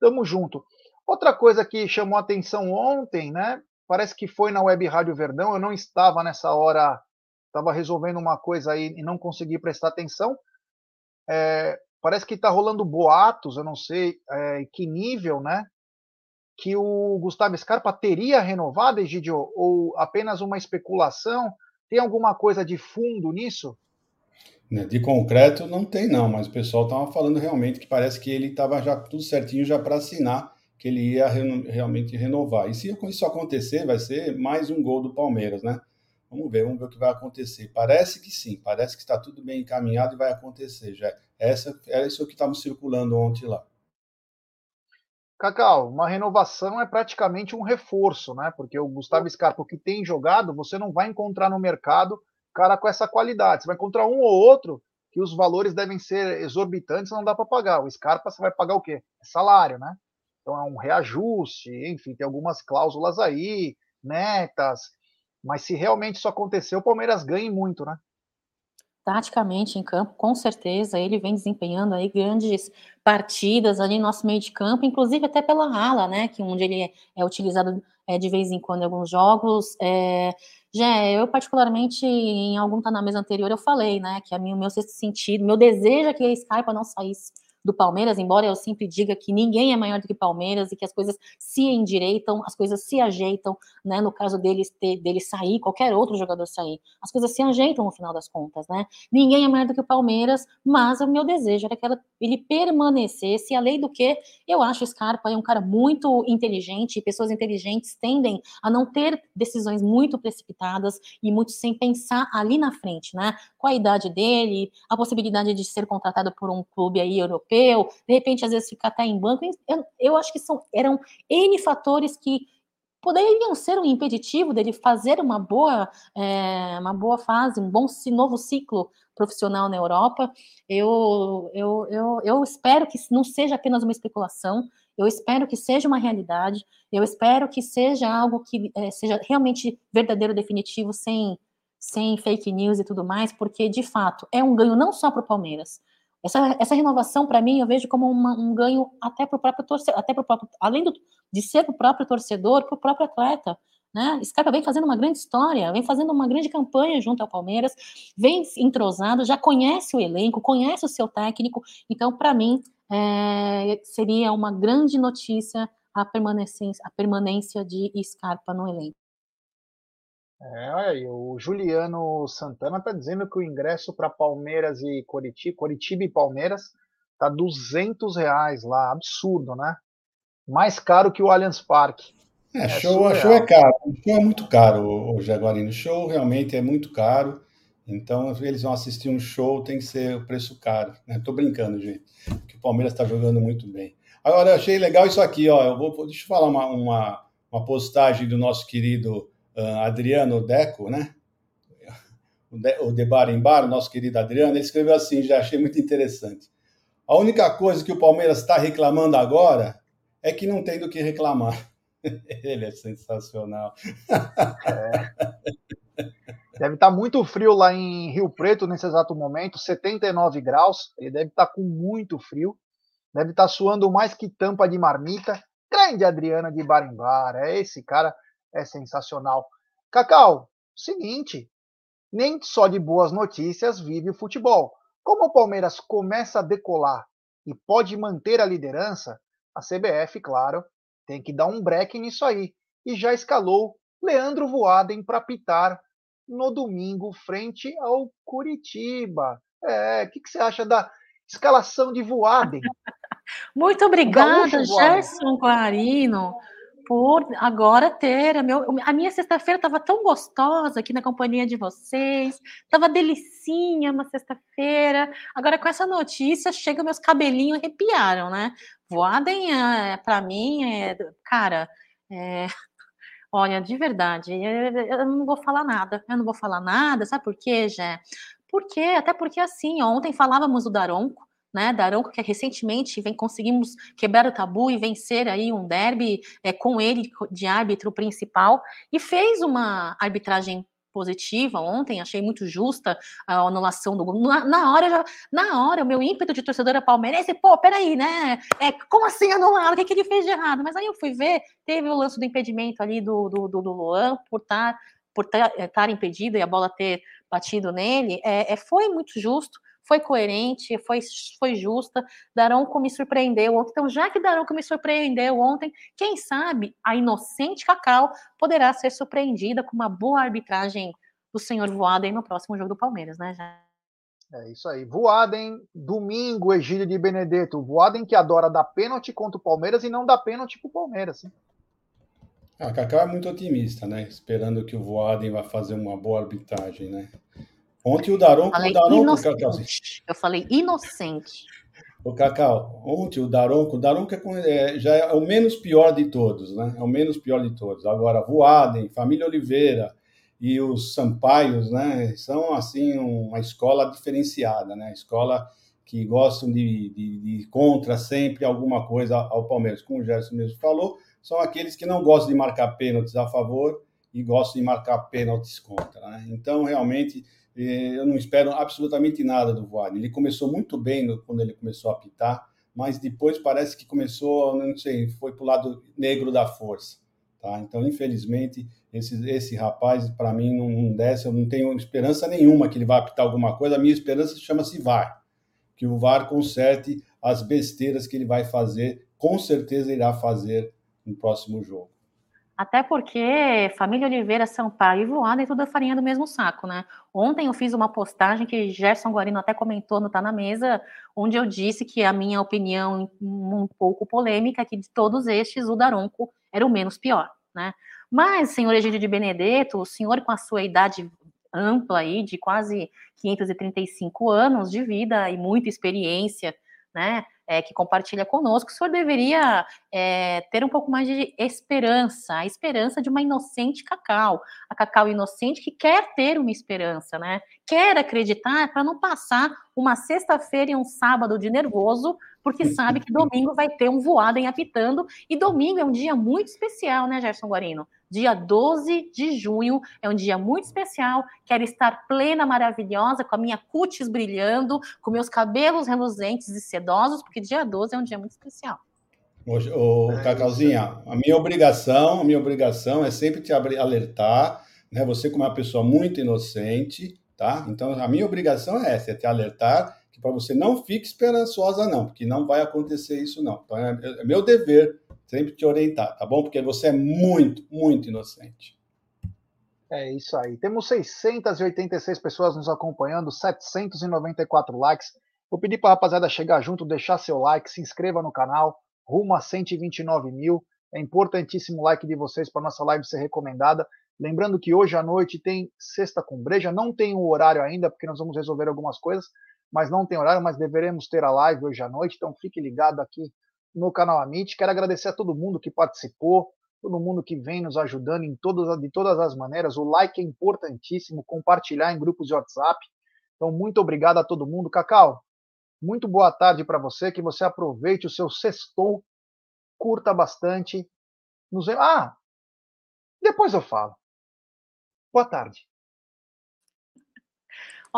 Tamo junto. Outra coisa que chamou atenção ontem, né? Parece que foi na Web Rádio Verdão. Eu não estava nessa hora, estava resolvendo uma coisa aí e não consegui prestar atenção. É, parece que está rolando boatos, eu não sei é, que nível, né? Que o Gustavo Scarpa teria renovado, Egidio, ou apenas uma especulação? Tem alguma coisa de fundo nisso? Né, de concreto não tem não, mas o pessoal estava falando realmente que parece que ele estava já tudo certinho já para assinar que ele ia realmente renovar. E se isso acontecer, vai ser mais um gol do Palmeiras, né? Vamos ver, vamos ver o que vai acontecer. Parece que sim, parece que está tudo bem encaminhado e vai acontecer. Já essa é isso que estava circulando ontem lá. Cacau, uma renovação é praticamente um reforço, né? Porque o Gustavo Scarpa, o que tem jogado, você não vai encontrar no mercado cara com essa qualidade. Você vai encontrar um ou outro que os valores devem ser exorbitantes, não dá para pagar. O Scarpa você vai pagar o quê? É salário, né? Então é um reajuste, enfim, tem algumas cláusulas aí, netas. Mas se realmente isso acontecer, o Palmeiras ganha muito, né? Taticamente em campo, com certeza, ele vem desempenhando aí grandes partidas ali no nosso meio de campo, inclusive até pela ala, né? Que onde ele é utilizado é, de vez em quando em alguns jogos. É, já eu particularmente em algum tá na mesa anterior eu falei, né, que a mim, o meu sexto sentido, meu desejo é que a Skype não saísse do Palmeiras, embora eu sempre diga que ninguém é maior do que Palmeiras e que as coisas se endireitam, as coisas se ajeitam, né? No caso deles ter, dele sair, qualquer outro jogador sair, as coisas se ajeitam no final das contas, né? Ninguém é maior do que o Palmeiras, mas o meu desejo era que ele permanecesse, além do que eu acho o Scarpa é um cara muito inteligente, e pessoas inteligentes tendem a não ter decisões muito precipitadas e muito sem pensar ali na frente, né? Com a idade dele, a possibilidade de ser contratado por um clube aí europeu de repente, às vezes, ficar até em banco. Eu, eu acho que são, eram N fatores que poderiam ser um impeditivo dele fazer uma boa, é, uma boa fase, um bom novo ciclo profissional na Europa. Eu, eu, eu, eu espero que não seja apenas uma especulação, eu espero que seja uma realidade, eu espero que seja algo que é, seja realmente verdadeiro, definitivo, sem, sem fake news e tudo mais, porque de fato é um ganho não só para o Palmeiras, essa, essa renovação, para mim, eu vejo como uma, um ganho até para o próprio torcedor, até para o próprio, além do, de ser para o próprio torcedor, para o próprio atleta. Né? Scarpa vem fazendo uma grande história, vem fazendo uma grande campanha junto ao Palmeiras, vem entrosado, já conhece o elenco, conhece o seu técnico. Então, para mim, é, seria uma grande notícia a permanência, a permanência de Scarpa no elenco. É, olha aí, o Juliano Santana está dizendo que o ingresso para Palmeiras e Coritiba, Coritiba e Palmeiras tá 200 reais lá, absurdo, né? Mais caro que o Allianz Parque. É, é show, show é caro, show é muito caro, o Jaguarino. Show realmente é muito caro. Então, eles vão assistir um show, tem que ser o preço caro. Né? Tô brincando, gente, porque o Palmeiras está jogando muito bem. Agora, eu achei legal isso aqui, ó. Eu vou, deixa eu falar uma, uma, uma postagem do nosso querido uh, Adriano Deco, né? O, de, Bar em Bar, nosso querido Adriano, ele escreveu assim, já achei muito interessante. A única coisa que o Palmeiras está reclamando agora é que não tem do que reclamar. Ele é sensacional. É. Deve estar tá muito frio lá em Rio Preto nesse exato momento, 79 graus. Ele deve estar tá com muito frio. Deve estar tá suando mais que tampa de marmita. Grande Adriana de Barimbar. É esse cara é sensacional. Cacau, seguinte, nem só de boas notícias vive o futebol. Como o Palmeiras começa a decolar e pode manter a liderança, a CBF, claro, tem que dar um break nisso aí e já escalou Leandro Voaden para pitar no domingo frente ao Curitiba. É, o que, que, você acha da escalação de Voaden? Muito obrigada, Gerson Guarino por agora ter. A, meu, a minha sexta-feira estava tão gostosa aqui na companhia de vocês, estava delicinha uma sexta-feira. Agora, com essa notícia, chega meus cabelinhos arrepiaram, né? Voadem, é, para mim, é, cara, é, olha, de verdade, eu não vou falar nada, eu não vou falar nada, sabe por quê, Jé? Porque, até porque assim, ontem falávamos do Daronco, né, Daronco, que recentemente vem, conseguimos quebrar o tabu e vencer aí um derby é, com ele de árbitro principal, e fez uma arbitragem positiva ontem, achei muito justa a anulação do gol. Na, na, hora, já, na hora, o meu ímpeto de torcedora palmeirense, pô, peraí, né? É, como assim anular? O que, que ele fez de errado? Mas aí eu fui ver, teve o lance do impedimento ali do, do, do, do Luan por estar por estar tá impedido e a bola ter batido nele, é, é, foi muito justo foi coerente, foi, foi justa. Daronco me surpreendeu ontem. Então, já que Daronco me surpreendeu ontem, quem sabe a inocente Cacau poderá ser surpreendida com uma boa arbitragem do senhor Voaden no próximo jogo do Palmeiras, né, já? É isso aí. Voaden, domingo, Egílio de Benedetto. Voaden que adora dar pênalti contra o Palmeiras e não dá pênalti pro Palmeiras. Hein? A Cacau é muito otimista, né? Esperando que o Voaden vai fazer uma boa arbitragem, né? Ontem o Daronco. Eu falei, o inocente. Cacau, eu falei inocente. O Cacau, ontem o Daronco, o Daronco é, é, já é o menos pior de todos, né? É o menos pior de todos. Agora, Voaden, Família Oliveira e os Sampaios, né? São, assim, uma escola diferenciada, né? Escola que gostam de, de, de contra sempre alguma coisa ao Palmeiras. Como o Gerson mesmo falou, são aqueles que não gostam de marcar pênaltis a favor e gostam de marcar pênaltis contra, né? Então, realmente eu não espero absolutamente nada do Voaden. Ele começou muito bem no, quando ele começou a apitar, mas depois parece que começou, não sei, foi para o lado negro da força. Tá? Então, infelizmente, esse, esse rapaz, para mim, não, não desce. Eu não tenho esperança nenhuma que ele vá apitar alguma coisa. A minha esperança chama-se VAR. Que o VAR conserte as besteiras que ele vai fazer, com certeza irá fazer no próximo jogo. Até porque família Oliveira, Sampaio e Voada é tudo farinha do mesmo saco, né? Ontem eu fiz uma postagem que Gerson Guarino até comentou no Tá na Mesa, onde eu disse que a minha opinião um pouco polêmica é que de todos estes, o Daronco era o menos pior, né? Mas, senhor Egídio de Benedetto, o senhor com a sua idade ampla aí, de quase 535 anos de vida e muita experiência, né? É, que compartilha conosco, o senhor deveria é, ter um pouco mais de esperança, a esperança de uma inocente Cacau, a Cacau inocente que quer ter uma esperança, né? Quer acreditar para não passar uma sexta-feira e um sábado de nervoso, porque sabe que domingo vai ter um voado em apitando, e domingo é um dia muito especial, né, Gerson Guarino? Dia 12 de junho é um dia muito especial. Quero estar plena, maravilhosa, com a minha cutis brilhando, com meus cabelos reluzentes e sedosos, porque dia 12 é um dia muito especial. Ô, ô Cacauzinha, a minha obrigação, a minha obrigação é sempre te alertar, né? Você como uma pessoa muito inocente, tá? Então a minha obrigação é essa, é te alertar que para você não fique esperançosa não, porque não vai acontecer isso não. Então é, é meu dever sempre te orientar, tá bom? Porque você é muito, muito inocente. É isso aí. Temos 686 pessoas nos acompanhando, 794 likes. Vou pedir para a rapaziada chegar junto, deixar seu like, se inscreva no canal, rumo a 129 mil. É importantíssimo o like de vocês para nossa live ser recomendada. Lembrando que hoje à noite tem Sexta com Breja. Não tem o horário ainda, porque nós vamos resolver algumas coisas, mas não tem horário, mas deveremos ter a live hoje à noite. Então fique ligado aqui no canal Amit. Quero agradecer a todo mundo que participou, todo mundo que vem nos ajudando em todas, de todas as maneiras. O like é importantíssimo, compartilhar em grupos de WhatsApp. Então, muito obrigado a todo mundo. Cacau, muito boa tarde para você, que você aproveite o seu sextou, curta bastante. Nos... Ah, depois eu falo. Boa tarde.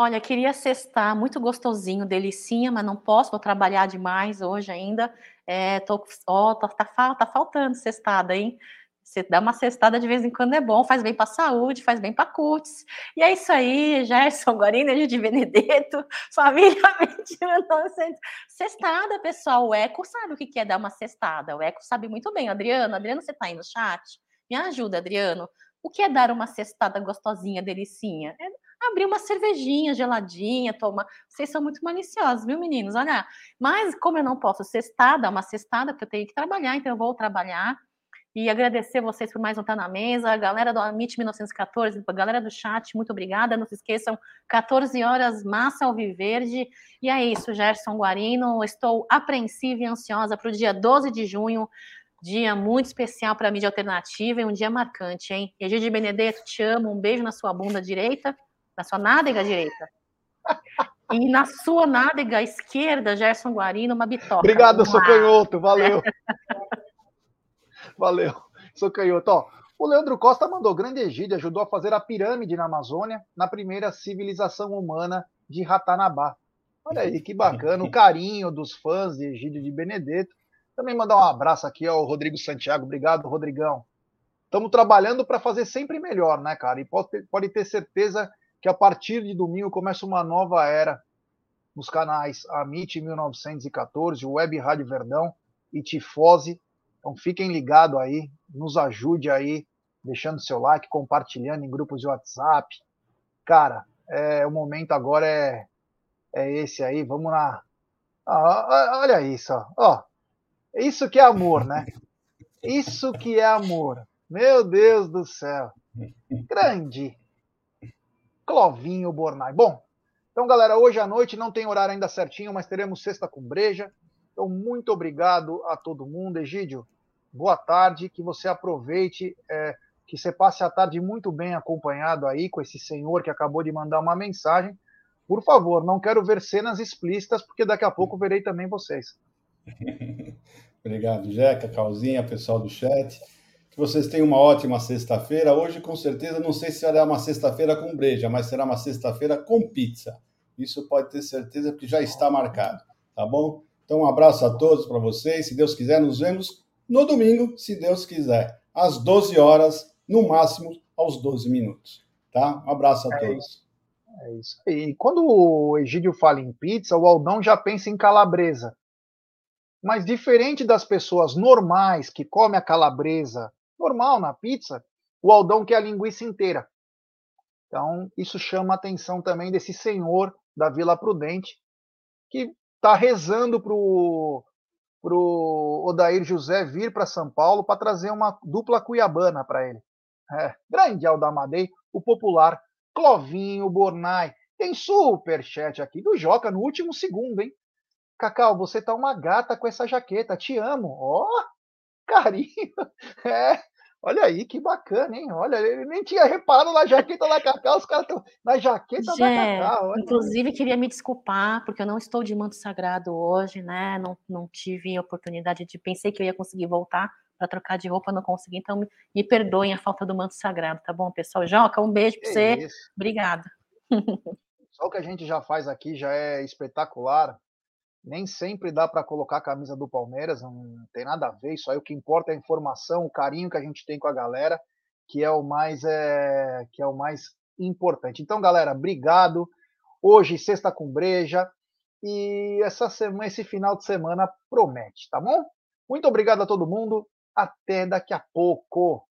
Olha, queria cestar, muito gostosinho, delicinha, mas não posso, vou trabalhar demais hoje ainda. É, tô, ó, tá, tá, tá faltando cestada, hein? Você dá uma cestada de vez em quando é bom, faz bem para a saúde, faz bem para cutis. E é isso aí, Gerson Guarina de Benedetto, família 1900. Cestada, pessoal. O Eco sabe o que é dar uma cestada. O Eco sabe muito bem. Adriano, Adriano, você está aí no chat? Me ajuda, Adriano. O que é dar uma cestada gostosinha, delicinha? É abrir uma cervejinha geladinha, tomar. Vocês são muito maliciosos, viu, meninos? Olha, mas como eu não posso cestar, dar uma cestada, porque eu tenho que trabalhar, então eu vou trabalhar. E agradecer vocês por mais um Tá na Mesa, a galera do Amit 1914, a galera do chat, muito obrigada. Não se esqueçam, 14 horas, Massa Alviverde. E é isso, Gerson Guarino. Estou apreensiva e ansiosa para o dia 12 de junho, dia muito especial para a mídia alternativa e um dia marcante, hein? Egídio Benedetto, te amo. Um beijo na sua bunda direita na sua nádega direita. E na sua nádega esquerda, Gerson Guarino, uma bitoca. Obrigado, sou canhoto, valeu. valeu, sou canhoto. Ó, o Leandro Costa mandou grande Egídio, ajudou a fazer a pirâmide na Amazônia, na primeira civilização humana de Ratanabá. Olha aí, que bacana, o carinho dos fãs de Egídio de Benedetto. Também mandar um abraço aqui ao Rodrigo Santiago. Obrigado, Rodrigão. Estamos trabalhando para fazer sempre melhor, né, cara? E pode ter, pode ter certeza que a partir de domingo começa uma nova era nos canais Amit 1914, Web Rádio Verdão e Tifose. Então fiquem ligados aí, nos ajude aí, deixando seu like, compartilhando em grupos de WhatsApp. Cara, é, o momento agora é, é esse aí, vamos lá. Ah, olha isso, ó. Isso que é amor, né? Isso que é amor. Meu Deus do céu. Grande. Clovinho Bornai. Bom, então, galera, hoje à noite não tem horário ainda certinho, mas teremos sexta com breja. Então, muito obrigado a todo mundo. Egídio, boa tarde, que você aproveite, é, que você passe a tarde muito bem acompanhado aí com esse senhor que acabou de mandar uma mensagem. Por favor, não quero ver cenas explícitas, porque daqui a pouco verei também vocês. Obrigado, Jeca, Calzinha, pessoal do chat. Vocês tenham uma ótima sexta-feira. Hoje, com certeza, não sei se será uma sexta-feira com breja, mas será uma sexta-feira com pizza. Isso pode ter certeza, porque já está marcado. Tá bom? Então, um abraço a todos para vocês. Se Deus quiser, nos vemos no domingo, se Deus quiser, às 12 horas, no máximo aos 12 minutos. Tá? Um abraço a é todos. Isso. É isso. E quando o Egídio fala em pizza, o Aldão já pensa em calabresa. Mas diferente das pessoas normais que comem a calabresa normal na pizza, o Aldão quer a linguiça inteira. Então, isso chama a atenção também desse senhor da Vila Prudente, que está rezando para o Odair José vir para São Paulo para trazer uma dupla cuiabana para ele. É, grande Aldamadei, o popular Clovinho Bornai. Tem super chat aqui do Joca no último segundo, hein? Cacau, você tá uma gata com essa jaqueta, te amo. Ó, oh, carinho. É, olha aí, que bacana, hein? Olha, ele nem tinha reparado na jaqueta da Cacau, os caras estão na jaqueta Gê, da Cacau. Olha. Inclusive, queria me desculpar, porque eu não estou de manto sagrado hoje, né? Não, não tive oportunidade de. Pensei que eu ia conseguir voltar para trocar de roupa, não consegui, então me, me, perdoem a falta do manto sagrado, tá bom, pessoal? Joca, um beijo para você. Obrigada. Só o que a gente já faz aqui já é espetacular nem sempre dá para colocar a camisa do Palmeiras, não tem nada a ver. Isso aí o que importa é a informação, o carinho que a gente tem com a galera, que é o mais é, que é o mais importante. Então, galera, obrigado. Hoje sexta com breja e essa semana, esse final de semana promete, tá bom? Muito obrigado a todo mundo. Até daqui a pouco.